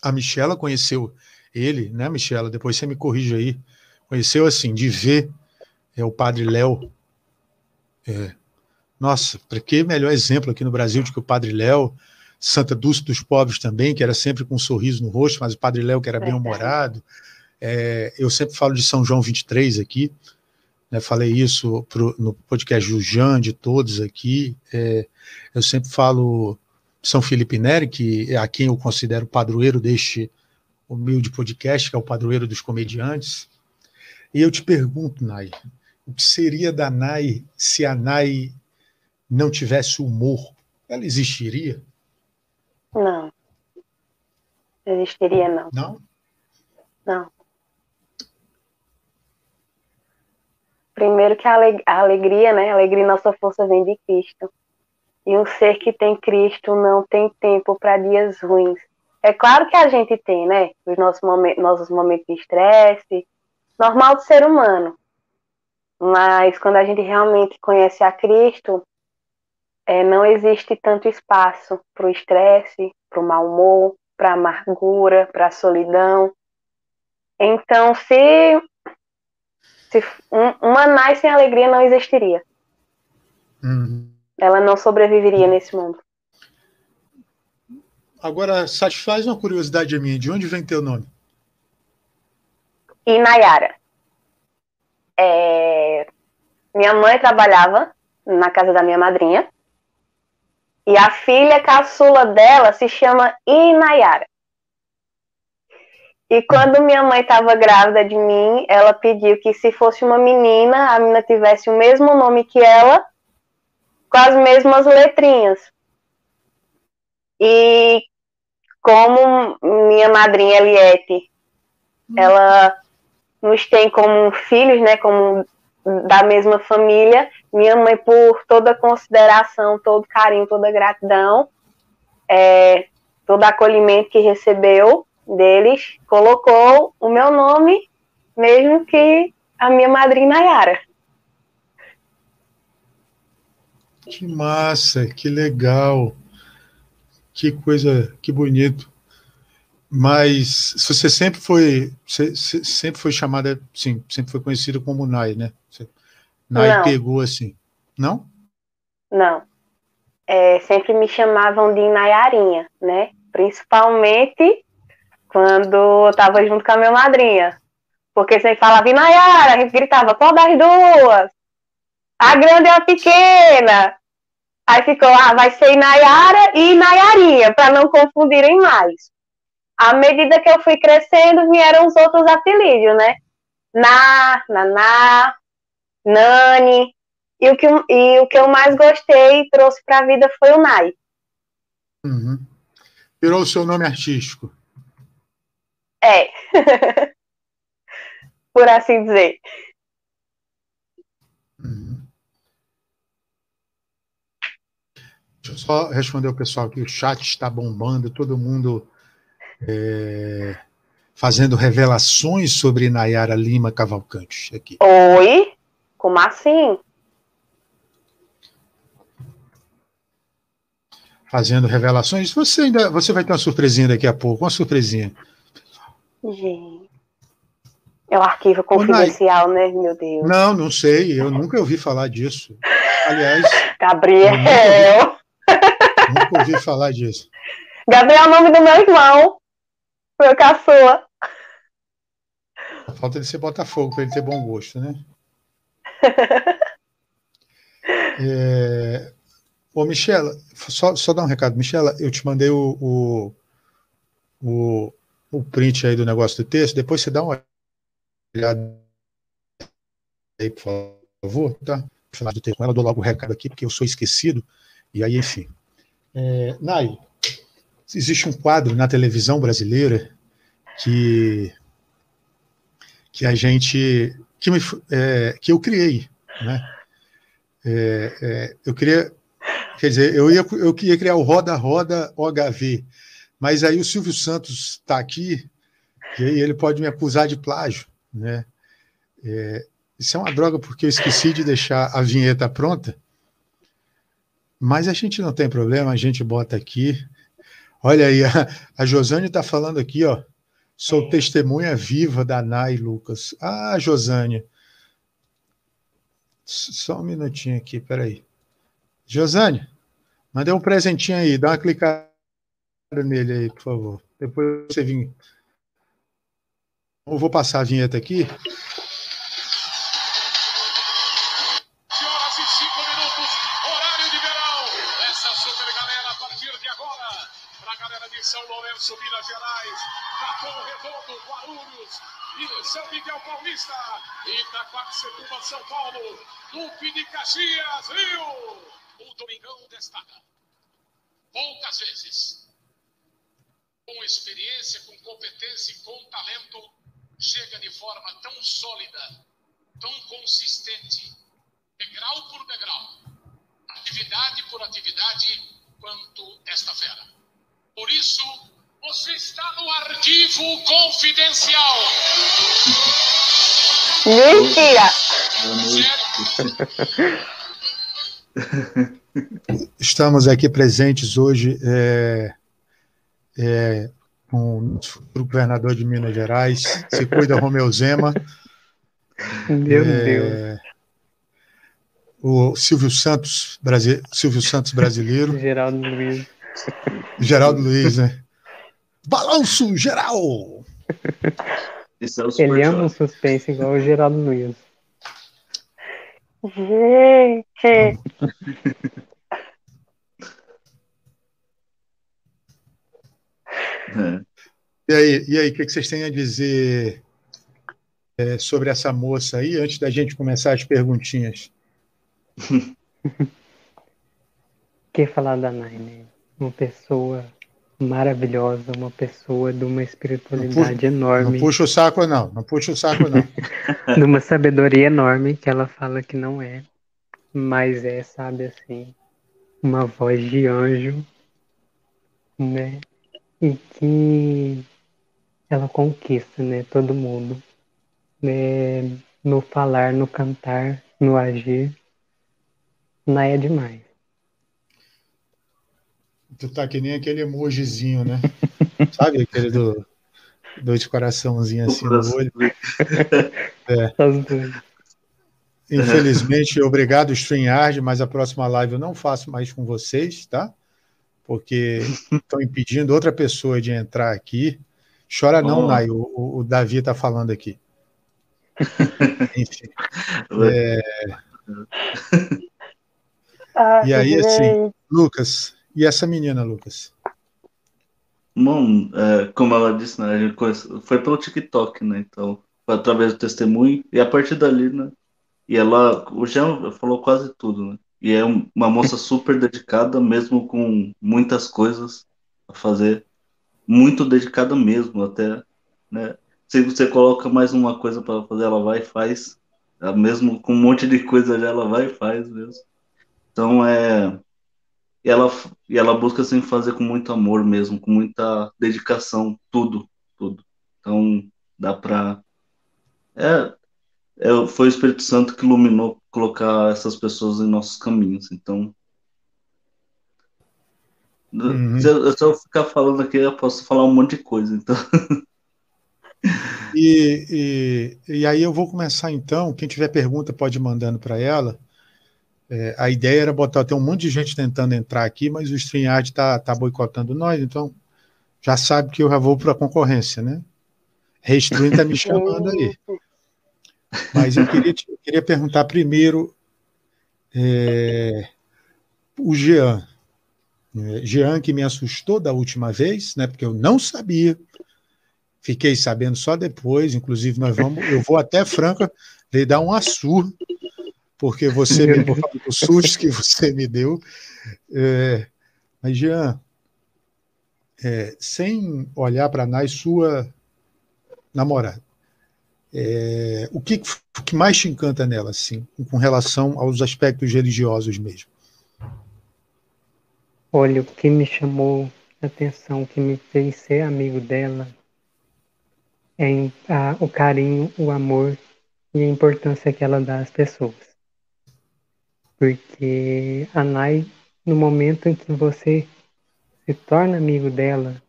a Michela conheceu ele, né, Michela? Depois você me corrige aí. Conheceu assim, de ver é, o Padre Léo. É, nossa, para que melhor exemplo aqui no Brasil de que o Padre Léo, Santa Dulce dos Pobres também, que era sempre com um sorriso no rosto, mas o Padre Léo que era bem-humorado. É, eu sempre falo de São João 23 aqui, né, falei isso pro, no podcast do Jean, de todos aqui. É, eu sempre falo São Felipe Neri, que é a quem eu considero padroeiro deste humilde podcast, que é o padroeiro dos comediantes. E eu te pergunto, Nai, o que seria da Nai se a Nai não tivesse humor? Ela existiria? Não. Existiria, não. Não? Não. Primeiro que a, alegria, né? A alegria e nossa força vem de Cristo. E um ser que tem Cristo não tem tempo para dias ruins. É claro que a gente tem, né? Os nossos momentos, nossos momentos de estresse, normal do ser humano. Mas quando a gente realmente conhece a Cristo, é, não existe tanto espaço para o estresse, para o mau humor, para a amargura, para a solidão. Então, se se um, uma mais sem alegria não existiria. Uhum. Ela não sobreviveria nesse mundo. Agora, satisfaz uma curiosidade minha. De onde vem teu nome? Inayara. É... Minha mãe trabalhava na casa da minha madrinha. E a filha caçula dela se chama Inayara. E quando minha mãe estava grávida de mim, ela pediu que se fosse uma menina, a menina tivesse o mesmo nome que ela, com as mesmas letrinhas. E como minha madrinha Eliette, ela nos tem como filhos, né, como da mesma família, minha mãe, por toda consideração, todo carinho, toda gratidão, é, todo acolhimento que recebeu, deles colocou o meu nome, mesmo que a minha madrinha Nayara. Que massa, que legal. Que coisa, que bonito. Mas você sempre foi, você sempre foi chamada, sim, sempre foi conhecida como Nai, né? Você, Nai Não. pegou assim, não? Não. É, sempre me chamavam de Nayarinha, né? Principalmente quando eu tava junto com a minha madrinha. Porque sempre falava Nayara, a gente gritava, qual das duas? A grande e a pequena. Aí ficou, ah, vai ser Nayara e Nayarinha, para não confundirem mais. À medida que eu fui crescendo, vieram os outros apelidos, né? Na, Naná, Nani. E o que, e o que eu mais gostei e trouxe para a vida foi o Nai. Uhum. Virou o seu nome artístico. É. Por assim dizer. Deixa eu só responder o pessoal que o chat está bombando, todo mundo é, fazendo revelações sobre Nayara Lima Cavalcante aqui. Oi? Como assim? Fazendo revelações. Você ainda você vai ter uma surpresinha daqui a pouco, uma surpresinha. Gente. É um arquivo confidencial, né, meu Deus? Não, não sei. Eu nunca ouvi falar disso. Aliás. Gabriel. Nunca ouvi, falar disso. Gabriel é o nome do meu irmão. Meu caçula. Falta de ser Botafogo para ele ter bom gosto, né? é... Ô, Michela, só, só dar um recado. Michela, eu te mandei o, o, o, o print aí do negócio do texto. Depois você dá uma olhada aí, por favor, tá? Final do texto. Ela dou logo o recado aqui, porque eu sou esquecido. E aí, enfim. É, Nai, existe um quadro na televisão brasileira que que a gente que, me, é, que eu criei, né? É, é, eu queria, quer dizer, eu ia eu queria criar o Roda Roda OHV, mas aí o Silvio Santos está aqui e aí ele pode me acusar de plágio, né? É, isso é uma droga porque eu esqueci de deixar a vinheta pronta. Mas a gente não tem problema, a gente bota aqui. Olha aí, a, a Josane está falando aqui, ó. Sou é. testemunha viva da Nai Lucas. Ah, Josânia. Só um minutinho aqui, peraí. Josânia, mandei um presentinho aí, dá uma clicada nele aí, por favor. Depois você vem. Eu vou passar a vinheta aqui. Lourenço, Minas Gerais, Capão Redondo, Guarulhos, São Miguel Paulista, Itaquaquecetuba, São Paulo, Duque de Caxias, Rio. O Domingão destaca. Poucas vezes, com experiência, com competência e com talento, chega de forma tão sólida, tão consistente, degrau por degrau, atividade por atividade, quanto esta fera. Por isso, você está no arquivo confidencial. Mentira! Estamos aqui presentes hoje é, é, com o governador de Minas Gerais, se cuida Romeu Zema. Meu é, Deus. O Silvio Santos, Brasi Silvio Santos brasileiro. Geraldo Luiz. Geraldo Luiz, né? Balanço geral! É Ele ama um suspense igual o Geraldo Luiz. Gente! E aí, e aí, o que vocês têm a dizer é, sobre essa moça aí, antes da gente começar as perguntinhas? Quer falar da Nine? uma pessoa maravilhosa, uma pessoa de uma espiritualidade puxa, enorme. Não puxa o saco, não. Não puxa o saco, não. de uma sabedoria enorme que ela fala que não é, mas é, sabe assim, uma voz de anjo, né? E que ela conquista, né? Todo mundo, né? No falar, no cantar, no agir, não é demais. Tu tá que nem aquele emojizinho, né? Sabe aquele do dois coraçãozinhos assim no olho. É. Infelizmente, obrigado, StreamYard, mas a próxima live eu não faço mais com vocês, tá? Porque estão impedindo outra pessoa de entrar aqui. Chora não, oh. Nai, o, o, Davi tá falando aqui. Enfim. É... Ah, e aí, assim, Lucas, e essa menina, Lucas? Bom, é, como ela disse, né, foi pelo TikTok, né? Então, foi através do testemunho, e a partir dali, né? E ela, o Jean falou quase tudo, né? E é uma moça super dedicada, mesmo com muitas coisas a fazer, muito dedicada mesmo, até, né? Se você coloca mais uma coisa para fazer, ela vai e faz, mesmo com um monte de coisa ali, ela vai e faz mesmo. Então é e ela e ela busca sempre fazer com muito amor mesmo, com muita dedicação, tudo, tudo. Então dá para é, é, foi o Espírito Santo que iluminou colocar essas pessoas em nossos caminhos. Então uhum. se, eu, se eu ficar falando aqui, eu posso falar um monte de coisa. Então E, e, e, aí eu vou começar então. Quem tiver pergunta pode ir mandando para ela. É, a ideia era botar, tem um monte de gente tentando entrar aqui, mas o StreamYard está tá boicotando nós, então já sabe que eu já vou para a concorrência, né? Restruindo está me chamando aí. Mas eu queria, eu queria perguntar primeiro é, o Jean. É, Jean que me assustou da última vez, né? Porque eu não sabia. Fiquei sabendo só depois, inclusive nós vamos, eu vou até Franca lhe dar um assur porque você me por o susto que você me deu. É, mas, Jean, é, sem olhar para nós, sua namorada, é, o, que, que mais te encanta nela, assim, com relação aos aspectos religiosos mesmo? Olha, o que me chamou a atenção, o que me fez ser amigo dela, é a, o carinho, o amor e a importância que ela dá às pessoas. Porque a Nai, no momento em que você se torna amigo dela,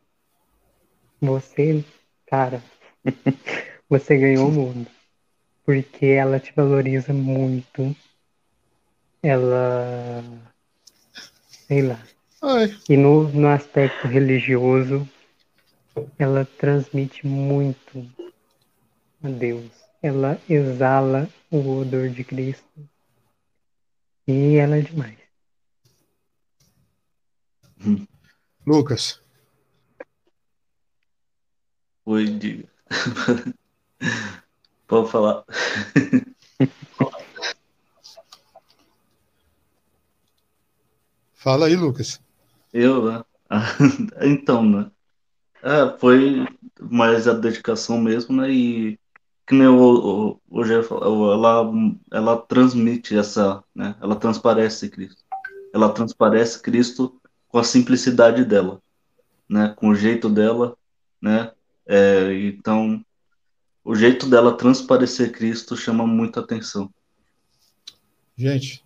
você, cara, você ganhou o mundo. Porque ela te valoriza muito. Ela. Sei lá. Ai. E no, no aspecto religioso, ela transmite muito a Deus. Ela exala o odor de Cristo. E ela é demais. Lucas. Oi, diga. Pode falar. Fala aí, Lucas. Eu, né? então, né? É, foi mais a dedicação mesmo, né? E que nem o, o, o ela, ela transmite essa, né? Ela transparece Cristo. Ela transparece Cristo com a simplicidade dela, né? Com o jeito dela, né? É, então, o jeito dela transparecer Cristo chama muita atenção. Gente,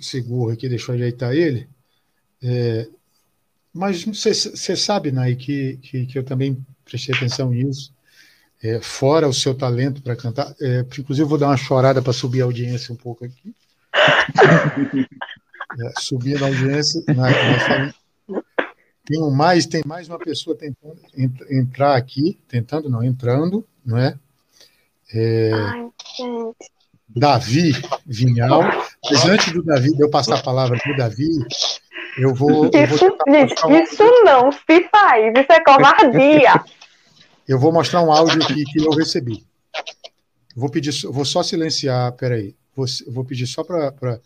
seguro aqui, deixa eu ajeitar ele. É, mas você sabe, Nai, que, que, que eu também prestei atenção nisso é, fora o seu talento para cantar. É, inclusive, vou dar uma chorada para subir a audiência um pouco aqui. é, subir a audiência. Na, na, tem mais, tem mais uma pessoa tentando entrar aqui, tentando não, entrando, não é? é Ai, Davi Vinhal. Mas antes do Davi, de eu passar a palavra para o Davi, eu vou. Isso, eu vou gente, isso não se faz, isso é covardia. Eu vou mostrar um áudio aqui que eu recebi. Vou pedir, vou só silenciar, peraí. Vou, vou pedir só para.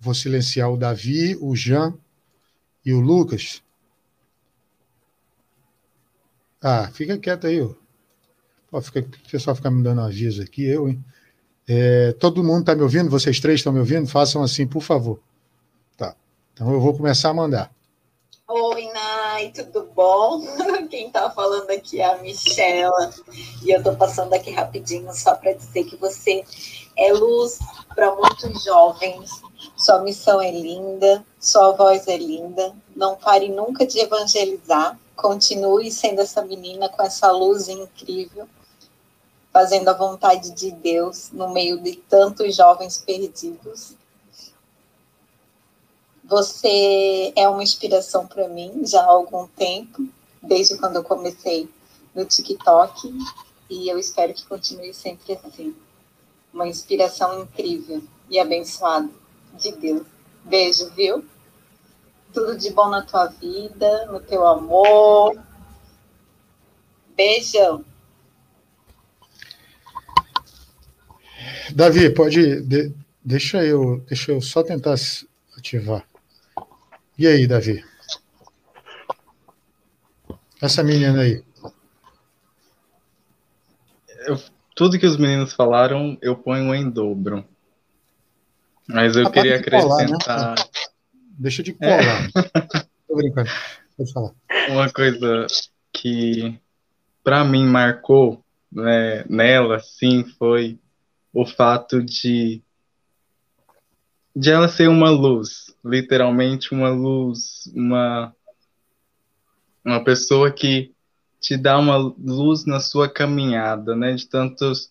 Vou silenciar o Davi, o Jean e o Lucas. Ah, fica quieto aí. Ó. fica, o pessoal fica me dando aviso aqui, eu, hein? É, todo mundo está me ouvindo? Vocês três estão me ouvindo? Façam assim, por favor. Tá. Então eu vou começar a mandar. Oi, Nai, tudo bom? Quem está falando aqui é a Michela. E eu estou passando aqui rapidinho só para dizer que você é luz para muitos jovens. Sua missão é linda, sua voz é linda. Não pare nunca de evangelizar. Continue sendo essa menina com essa luz incrível, fazendo a vontade de Deus no meio de tantos jovens perdidos. Você é uma inspiração para mim já há algum tempo, desde quando eu comecei no TikTok, e eu espero que continue sempre assim. uma inspiração incrível e abençoada de Deus. Beijo, viu? Tudo de bom na tua vida, no teu amor. Beijão. Davi, pode. De, deixa, eu, deixa eu só tentar ativar. E aí, Davi? Essa menina aí. Eu, tudo que os meninos falaram, eu ponho em dobro. Mas eu ah, queria acrescentar. Colar, né? Deixa de colar. É. Tô brincando. Pode falar. Uma coisa que para mim marcou né, nela, sim, foi o fato de de ela ser uma luz, literalmente uma luz, uma uma pessoa que te dá uma luz na sua caminhada, né? De tantos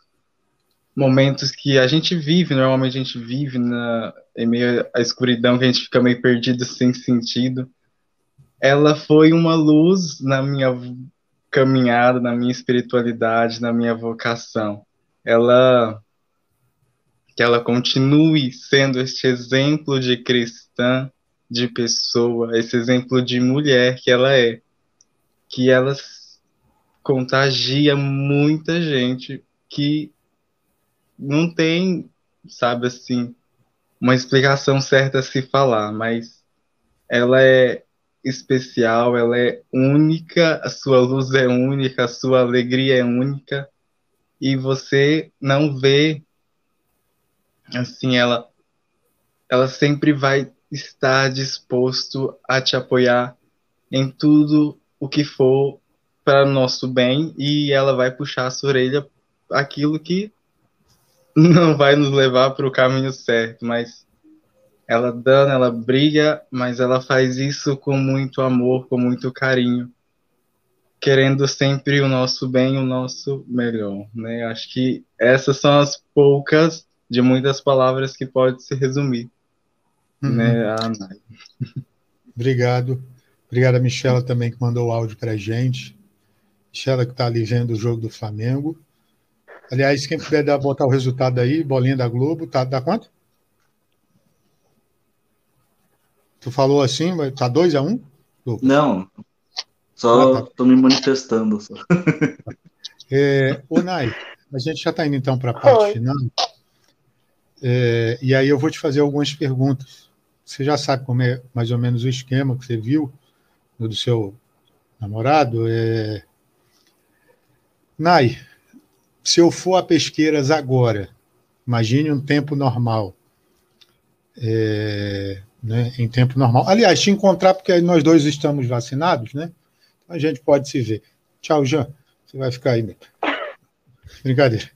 momentos que a gente vive, normalmente a gente vive na, em meio à escuridão, que a gente fica meio perdido sem sentido. Ela foi uma luz na minha caminhada, na minha espiritualidade, na minha vocação. Ela que ela continue sendo este exemplo de cristã, de pessoa, esse exemplo de mulher que ela é que ela contagia muita gente que não tem, sabe assim, uma explicação certa a se falar, mas ela é especial, ela é única, a sua luz é única, a sua alegria é única, e você não vê assim, ela ela sempre vai estar disposto a te apoiar em tudo o que for para nosso bem e ela vai puxar a sua orelha aquilo que não vai nos levar para o caminho certo, mas ela dana, ela briga, mas ela faz isso com muito amor, com muito carinho, querendo sempre o nosso bem, o nosso melhor, né? Acho que essas são as poucas de muitas palavras que pode se resumir, uhum. né, a Obrigado. Obrigado a Michela também que mandou o áudio para a gente. Michela que está ali vendo o jogo do Flamengo. Aliás, quem puder dar, botar o resultado aí, bolinha da Globo, tá, dá quanto? Tu falou assim, tá 2 a 1 um? Não, só estou ah, tá. me manifestando. Só. É, ô, Nai, a gente já está indo então para a parte Oi. final. É, e aí eu vou te fazer algumas perguntas. Você já sabe como é mais ou menos o esquema que você viu do seu namorado. É... Nai, se eu for a Pesqueiras agora, imagine um tempo normal. É, né, em tempo normal. Aliás, te encontrar, porque nós dois estamos vacinados, né? A gente pode se ver. Tchau, Jean. Você vai ficar aí mesmo. Brincadeira.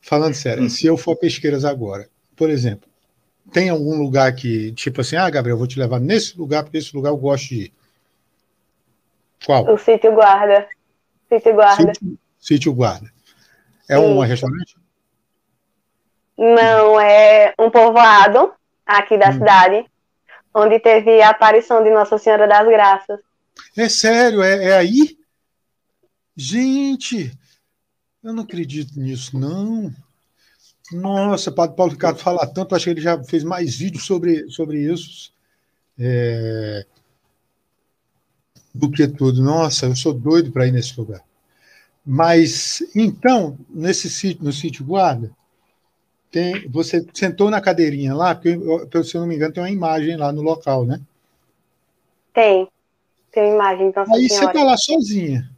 Falando sério, se eu for a Pesqueiras agora, por exemplo, tem algum lugar que, tipo assim, ah, Gabriel, eu vou te levar nesse lugar, porque esse lugar eu gosto de ir. Qual? O Sítio Guarda. Sítio Guarda. Sítio, Sítio Guarda. É Sim. um restaurante? Não, é um povoado aqui da hum. cidade, onde teve a aparição de Nossa Senhora das Graças. É sério? É, é aí? Gente, eu não acredito nisso, não. Nossa, o Padre Paulo Ricardo fala tanto, acho que ele já fez mais vídeos sobre, sobre isso. É, do que tudo. Nossa, eu sou doido para ir nesse lugar. Mas, então, nesse sítio, no sítio guarda, tem, você sentou na cadeirinha lá, porque, se eu não me engano, tem uma imagem lá no local, né? Tem. Tem imagem, então, Aí você está lá sozinha.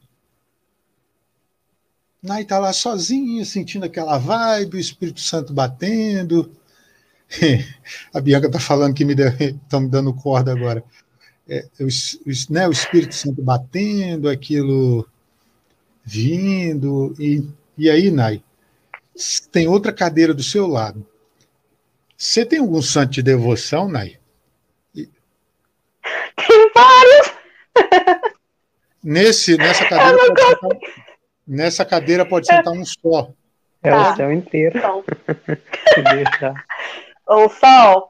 Aí está lá sozinha, sentindo aquela vibe, o Espírito Santo batendo. A Bianca está falando que me estão me dando corda agora é, o, o, né, o Espírito Santo batendo, aquilo vindo, e, e aí, Nai, tem outra cadeira do seu lado. Você tem algum santo de devoção, Nai? Tem vários! Nesse, nessa cadeira, pode sentar, nessa cadeira pode sentar um só. É tá. o céu inteiro. um só.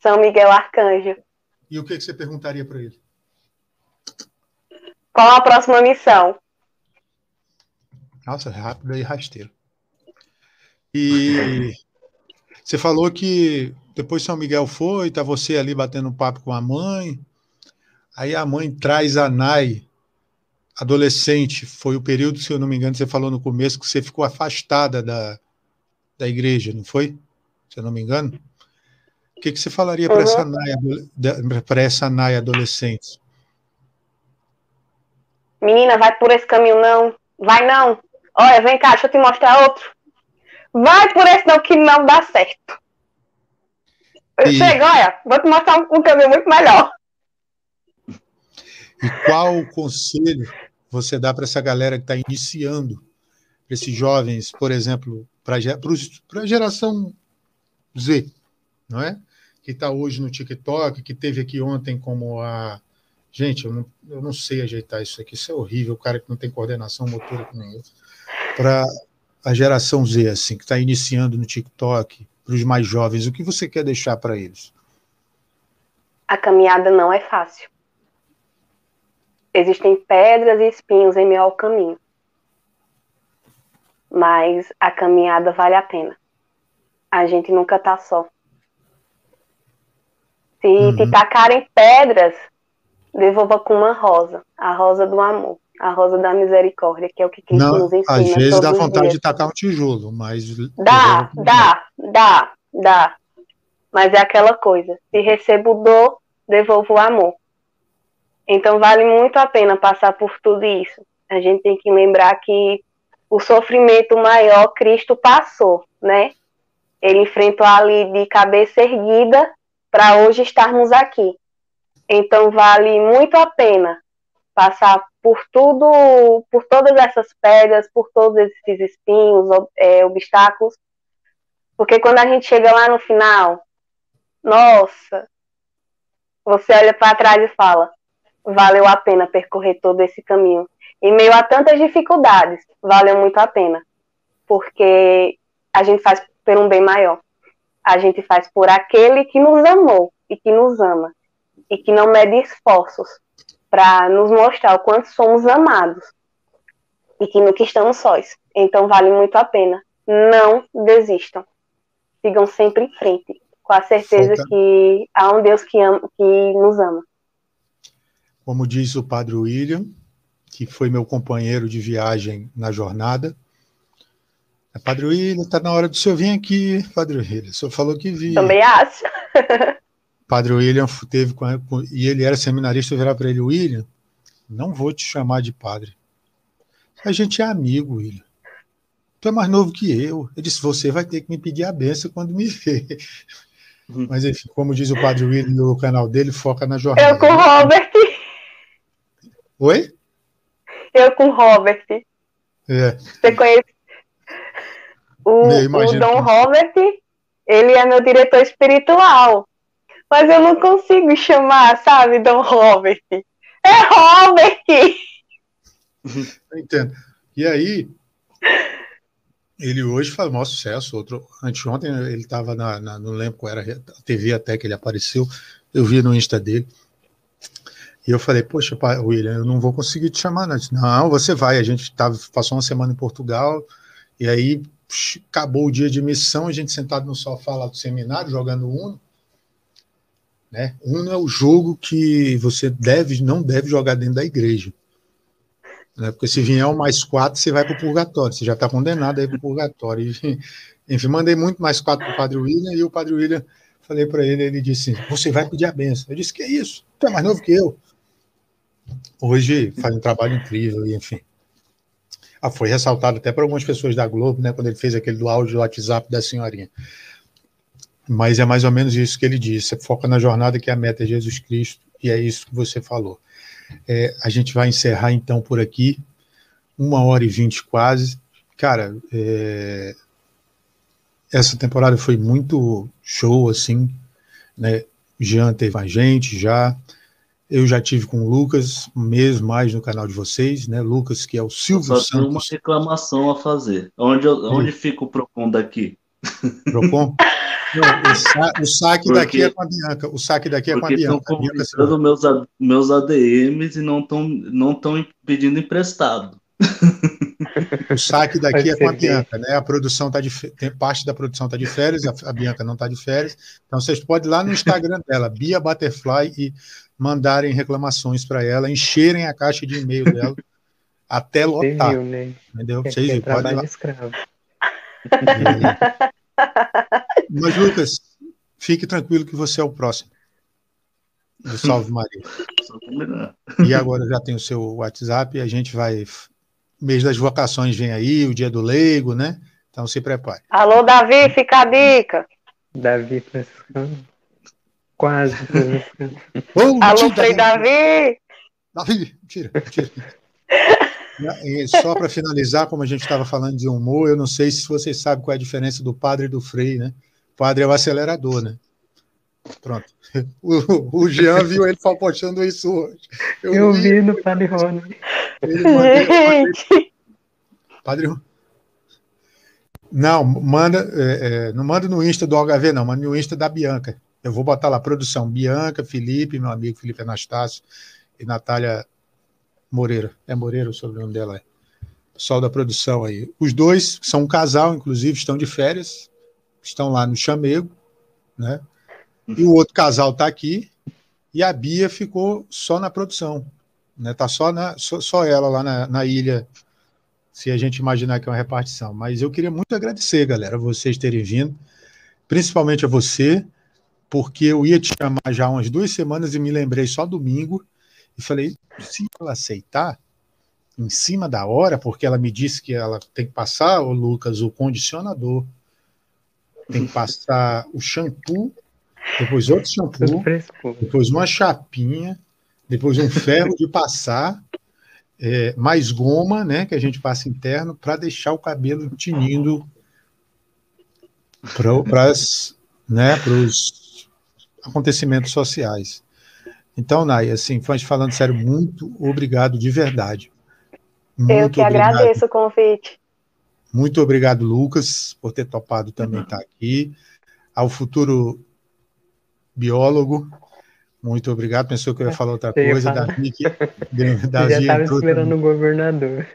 São Miguel Arcanjo. E o que, que você perguntaria para ele? Qual a próxima missão? Nossa, rápido e rasteiro. E você falou que depois São Miguel foi, tá você ali batendo papo com a mãe. Aí a mãe traz a Nai, adolescente. Foi o período, se eu não me engano, você falou no começo que você ficou afastada da, da igreja, não foi? Se eu não me engano. O que, que você falaria para essa Uhum. Para essa Nai adolescente? Menina, vai por esse caminho não. Vai não. Olha, vem cá, deixa eu te mostrar outro. Vai por esse não, que não dá certo. E- Chega, olha, vou te mostrar um, um caminho muito melhor. E qual conselho você dá para essa galera que está iniciando, para esses jovens, por exemplo, para a geração Z, não é? Que está hoje no TikTok, que teve aqui ontem como a. Gente, eu não, eu não sei ajeitar isso aqui, isso é horrível, o cara que não tem coordenação motora que nem. Para a geração Z, assim, que está iniciando no TikTok, para os mais jovens, o que você quer deixar para eles? A caminhada não é fácil. Existem pedras e espinhos em meio ao caminho. Mas a caminhada vale a pena. A gente nunca tá só. Se Uhum. te tacarem pedras, devolva com uma rosa. A rosa do amor. A rosa da misericórdia, que é o que Cristo Não, nos ensina. às vezes dá vontade dias. de tacar um tijolo, mas. Dá, dá, dá, dá. Mas é aquela coisa. Se recebo o dor, devolvo o amor. Então vale muito a pena passar por tudo isso. A gente tem que lembrar que o sofrimento maior Cristo passou, né? Ele enfrentou ali de cabeça erguida para hoje estarmos aqui. Então vale muito a pena passar por tudo, por todas essas pedras, por todos esses espinhos, é, obstáculos, porque quando a gente chega lá no final, nossa, você olha para trás e fala, valeu a pena percorrer todo esse caminho. Em meio a tantas dificuldades, valeu muito a pena, porque a gente faz por um bem maior. A gente faz por aquele que nos amou e que nos ama e que não mede esforços para nos mostrar o quanto somos amados e que nunca estamos sós. Então vale muito a pena. Não desistam. Sigam sempre em frente, com a certeza que há um Deus que, ama, que nos ama. Como diz o Padre William, que foi meu companheiro de viagem na jornada. É, Padre William, está na hora do senhor vir aqui, Padre William. O senhor falou que via. Também acho. Padre William teve com, com- e ele era seminarista, eu virar para ele, William, não vou te chamar de padre. A gente é amigo, William. Tu é mais novo que eu. Ele disse, você vai ter que me pedir a benção quando me ver. Uhum. Mas enfim, como diz o Padre William no canal dele, foca na jornada. Eu com o Robert. Oi? Eu com o Robert. É, Você conhece? O, o Dom que- Robert, ele é meu diretor espiritual. Mas eu não consigo chamar, sabe, Dom Robert. É Robert! entendo. E aí, ele hoje faz o maior sucesso. Outro, anteontem ele estava na, na, não lembro qual era a TV até que ele apareceu. Eu vi no Insta dele. E eu falei, poxa, pai, William, eu não vou conseguir te chamar, não. Disse, não, você vai. A gente tava, passou uma semana em Portugal, e aí acabou o dia de missão, a gente sentado no sofá lá do seminário, jogando Uno. Né? Uno é o jogo que você deve, não deve jogar dentro da igreja. Né? Porque se vier um mais quatro, você vai para o purgatório, você já está condenado aí para o purgatório. E, enfim, mandei muito mais quatro para o Padre William, e o Padre William, falei para ele, ele disse, você vai pedir a benção. Eu disse, que é isso? Tu é mais novo que eu. Hoje faz um trabalho incrível, e enfim. Ah, foi ressaltado até por algumas pessoas da Globo, né, quando ele fez aquele do áudio do WhatsApp da senhorinha. Mas é mais ou menos isso que ele disse. Você foca na jornada que a meta é Jesus Cristo, e é isso que você falou. É, a gente vai encerrar então por aqui, uma hora e vinte quase. Cara, é, essa temporada foi muito show, assim, né? Jean teve a gente já. Eu já tive com o Lucas, um mês mais no canal de vocês, né? Lucas, que é o Silvio Só tenho uma Santos reclamação a fazer. Onde, eu- onde fica o Procon daqui? Procon. Não, o, sa- o saque Porque- daqui é com a Bianca. O saque daqui é com a estão Bianca. Bianca comentando meus, meus ADMs e não estão não tão pedindo emprestado. O saque daqui é com a. Bianca, né? A produção tá de tem parte da produção tá de férias, a, a Bianca não tá de férias. Então vocês podem ir lá no Instagram dela, Bia Butterfly, e mandarem reclamações para ela, encherem a caixa de e-mail dela até lotar, viu, né? entendeu? É, Vocês é podem lá. escravo. É. Mas, Lucas, fique tranquilo que você é o próximo. Do Salve Maria. E agora já tem o seu WhatsApp, a gente vai. Mês das vocações vem aí, o dia do leigo, né? Então se prepare. Alô, Davi, fica a dica. Davi Franciscano. Quase. Ô, Alô, mentira, Frei Davi. Davi, tira, tira. E só para finalizar, como a gente estava falando de humor, eu não sei se vocês sabem qual é a diferença do padre e do frei, né? O padre é o acelerador, né? Pronto. O, o Jean viu ele postando isso hoje. Eu vi no Padre Rony. Ele mandei, Gente, Padre. Não, manda, é, é, não manda no Insta do HV, não, manda no Insta da Bianca. Eu vou botar lá, produção, Bianca, Felipe, meu amigo Felipe Anastácio e Natália Moreira. É Moreira o sobrenome dela, é. Pessoal da produção aí. Os dois são um casal, inclusive, estão de férias, estão lá no chamego, né? E o outro casal está aqui, e a Bia ficou só na produção. Né? Tá só, na, só, só ela lá na, na ilha se a gente imaginar que é uma repartição. Mas eu queria muito agradecer, galera, vocês terem vindo, principalmente a você, porque eu ia te chamar já há umas duas semanas e me lembrei só domingo e falei, se ela aceitar, em cima da hora, porque ela me disse que ela tem que passar, o Lucas, o condicionador, tem que passar o shampoo, depois outro shampoo, depois uma chapinha, depois um ferro de passar, é, mais goma, né, que a gente passa interno, para deixar o cabelo tinindo para né, os acontecimentos sociais. Então, Nai, assim, mas falando sério, muito obrigado de verdade. Muito eu que obrigado. agradeço o convite. Muito obrigado, Lucas, por ter topado também estar aqui. Ao futuro biólogo, muito obrigado. Pensou que eu ia falar outra Você coisa. Davi, que, Davi já estava esperando o governador.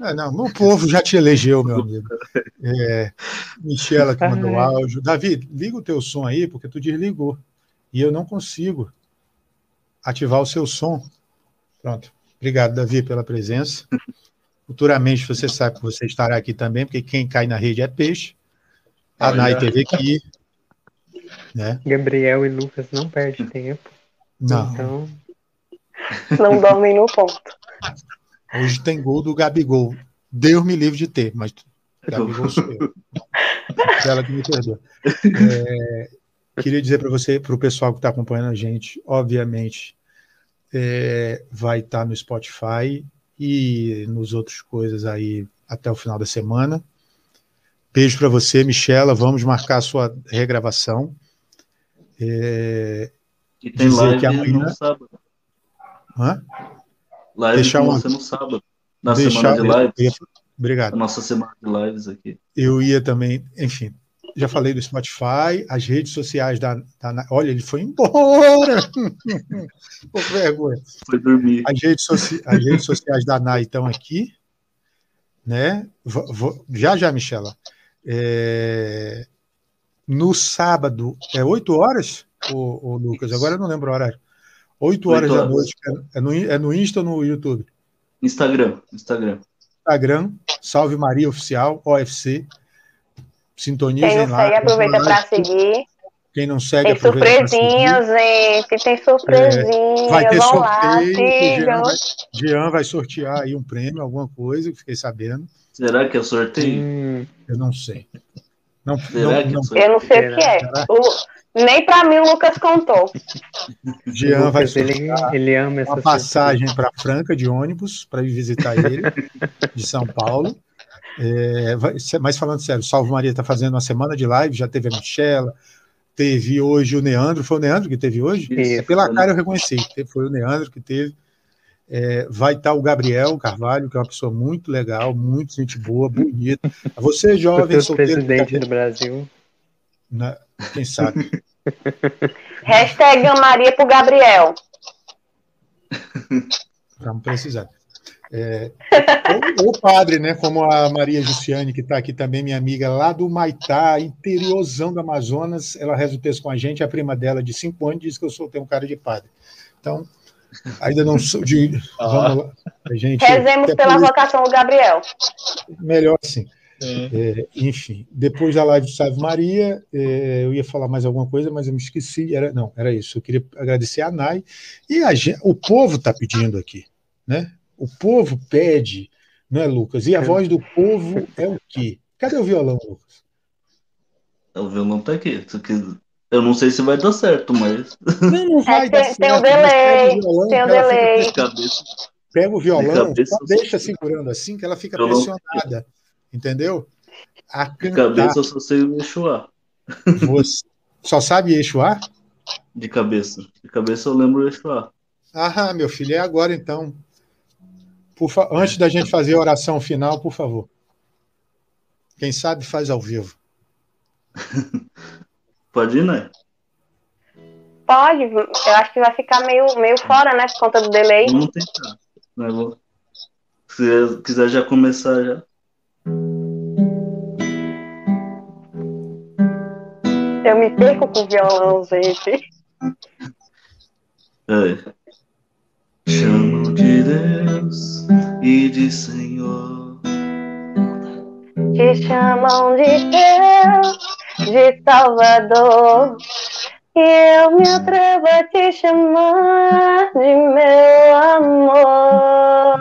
Ah, não, o povo já te elegeu, meu amigo. É, Michela que mandou áudio. Davi, liga o teu som aí, porque tu desligou. E eu não consigo ativar o seu som. Pronto. Obrigado, Davi, pela presença. Futuramente você sabe que você estará aqui também, porque quem cai na rede é peixe. A Olha. Nai teve aqui. Né? Gabriel e Lucas não perdem tempo. Não, Então, Não dormem no ponto. hoje tem gol do Gabigol. Deus me livre de ter, mas Gabigol sou eu. Ela que me perdoa. É, queria dizer para você, para o pessoal que está acompanhando a gente, obviamente, é, vai estar no Spotify e nos outras coisas aí até o final da semana. Beijo para você, Michela. Vamos marcar a sua regravação. É, E tem Dizer live que amanhã- no sábado. hã? Live Deixar uma- você no sábado. Na Deixar- semana de lives. Obrigado. A nossa semana de lives aqui. Eu ia também, enfim, já falei do Spotify, as redes sociais da. da- olha, ele foi embora! Pô, vergonha. Foi dormir. As redes, soci- as redes sociais da NAI estão aqui, né? Vou- vou- já, já, Michela. É, no sábado, é 8 horas, ô, ô, Lucas? Agora eu não lembro o horário. 8 horas Oito da horas. noite. É no, é no Insta ou no YouTube? Instagram. Instagram. Instagram, Salve Maria Oficial, OFC. Quem Sintonizem não lá. segue, aproveita para seguir. Quem não segue, Tem aproveita pra seguir. surpresinhas, gente. Tem surpresinhas. Vai ter lá, sorteio, Jean vai, Jean vai sortear aí um prêmio, alguma coisa, que fiquei sabendo. Será que é sorteio? hum, Eu não sei. Não, não, não? Eu não sei o que é. O- Nem para mim o Lucas contou. Jean vai Lucas, ele, ele ama essa uma passagem para Franca de ônibus para ir visitar ele, de São Paulo. É, mas falando sério, Salve Maria está fazendo uma semana de live, já teve a Michela, teve hoje o Neandro, foi o Neandro que teve hoje? Isso. Pela cara eu reconheci, foi o Neandro que teve. É, vai estar o Gabriel Carvalho, que é uma pessoa muito legal, muito gente boa, bonita. Você, jovem, solteiro, presidente do Brasil. né? quem sabe? Hashtag Maria pro Gabriel. Vamos precisar. É, ou, ou, padre, né? Como a Maria Jussiane, que está aqui também, minha amiga, lá do Maitá, interiorzão do Amazonas, ela reza o texto com a gente, a prima dela de cinco anos diz que eu sou, tenho um cara de padre. Então, ainda não sou de. Ah. Vamos lá. A gente, Rezemos pela vocação do Gabriel. Melhor assim. É, enfim, depois da live de Salve Maria, é, eu ia falar mais alguma coisa, mas eu me esqueci. Era, não, era isso. Eu queria agradecer a Nai. E a gente, o povo está pedindo aqui. Né? O povo pede, não é, Lucas? E a voz do povo é o quê? Cadê o violão, Lucas? O violão está aqui. Eu não sei se vai dar certo, mas. Não, não vai é, dar tem, certo. Tem um delay. Violão, tem um delay. Pega o violão, deixa segurando assim que ela fica pressionada entendeu? A cantar. De cabeça eu só sei o Exuá. Você só sabe Exuá? De cabeça. De cabeça eu lembro o Exuá. Ah, meu filho, é agora então. Fa... Antes da gente fazer a oração final, por favor. Quem sabe faz ao vivo. Pode ir, né? Pode, eu acho que vai ficar meio, meio fora, né? Por conta do delay. Vamos tentar. Né? Se quiser já começar já. Eu me perco com violão, gente. É. Chamam de Deus e de Senhor. Te chamam de Deus, de Salvador. E eu me atrevo a te chamar de meu amor.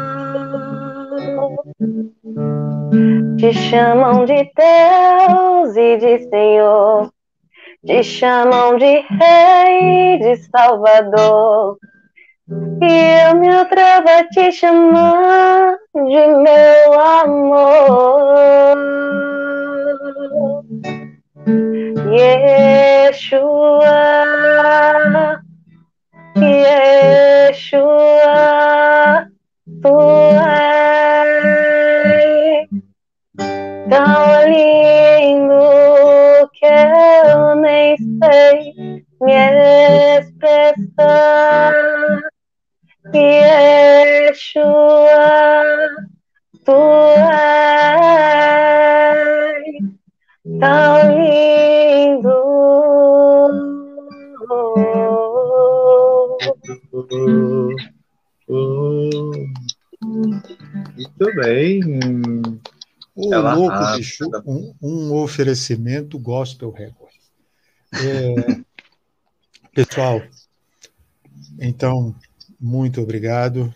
Te chamam de Deus e de Senhor, te chamam de Rei, de Salvador. E eu me atrevo a te chamar de meu amor. Yeshua, Yeshua, tu és tão lindo que eu nem sei me expressar. Yeshua, tu és Muito bem. O Ela louco, rápida. bicho, um, um, oferecimento Gospel Record. É, pessoal, então, muito obrigado.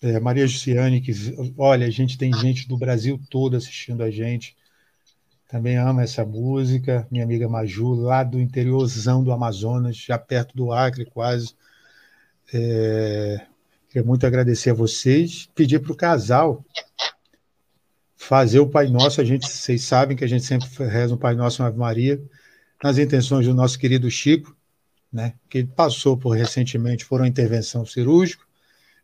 É, Maria Jussiane, que olha, a gente tem gente do Brasil todo assistindo a gente. Também ama essa música. Minha amiga Maju, lá do interiorzão do Amazonas, já perto do Acre, quase. É, queria muito agradecer a vocês. Pedir para o casal fazer o Pai Nosso. A gente, vocês sabem que a gente sempre reza o Pai Nosso e Ave Maria, nas intenções do nosso querido Chico, né? Que passou por recentemente por uma intervenção cirúrgica,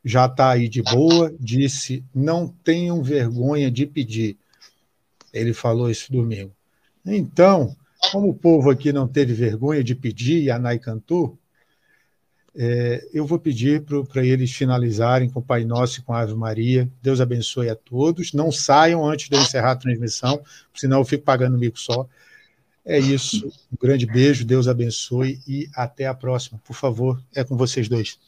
já está aí de boa, disse: não tenham vergonha de pedir. Ele falou isso domingo. Então, como o povo aqui não teve vergonha de pedir e a Nai cantou, é, eu vou pedir para eles finalizarem com o Pai Nosso e com a Ave Maria. Deus abençoe a todos. Não saiam antes de eu encerrar a transmissão, senão eu fico pagando mico só. É isso. Um grande beijo, Deus abençoe e até a próxima. Por favor, é com vocês dois.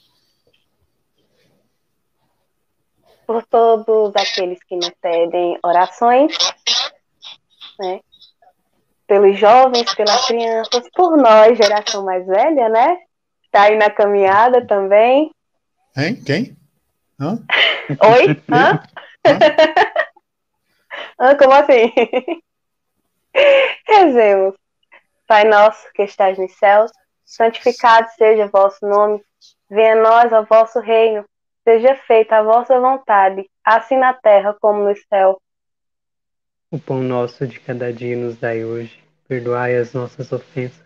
Por todos aqueles que me pedem orações, né? pelos jovens, pelas crianças, por nós, geração mais velha, né? Tá aí na caminhada também. Hein? Quem? Hã? Oi? Hã? Hã? Como assim? Rezemos. Pai nosso que estás nos céus, santificado seja o vosso nome. Venha a nós o vosso reino. Seja feita a vossa vontade, assim na terra como no céu. O pão nosso de cada dia nos dai hoje. Perdoai as nossas ofensas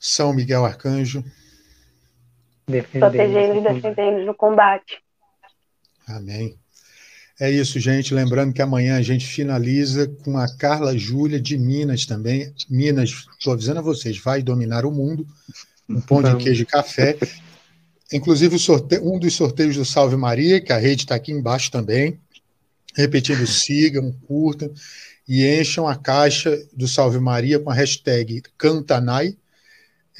São Miguel Arcanjo, Protegendo e defendendo no combate. Amém. É isso, gente. Lembrando que amanhã a gente finaliza com a Carla Júlia de Minas também. Minas, estou avisando a vocês, vai dominar o mundo. Um pão de queijo e café. Inclusive, sorteio, um dos sorteios do Salve Maria, que a rede está aqui embaixo também. Repetindo, sigam, curtam e encham a caixa do Salve Maria com a hashtag Cantanai.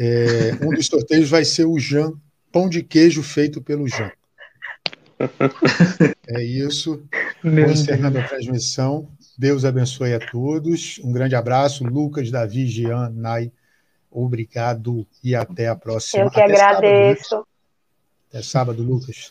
É, um dos sorteios vai ser o Jean, pão de queijo feito pelo Jean. É isso. Vou encerrando a transmissão. Deus abençoe a todos. Um grande abraço. Lucas, Davi, Jean, Nai, obrigado e até a próxima. Eu que até agradeço. Sábado? Até sábado, Lucas.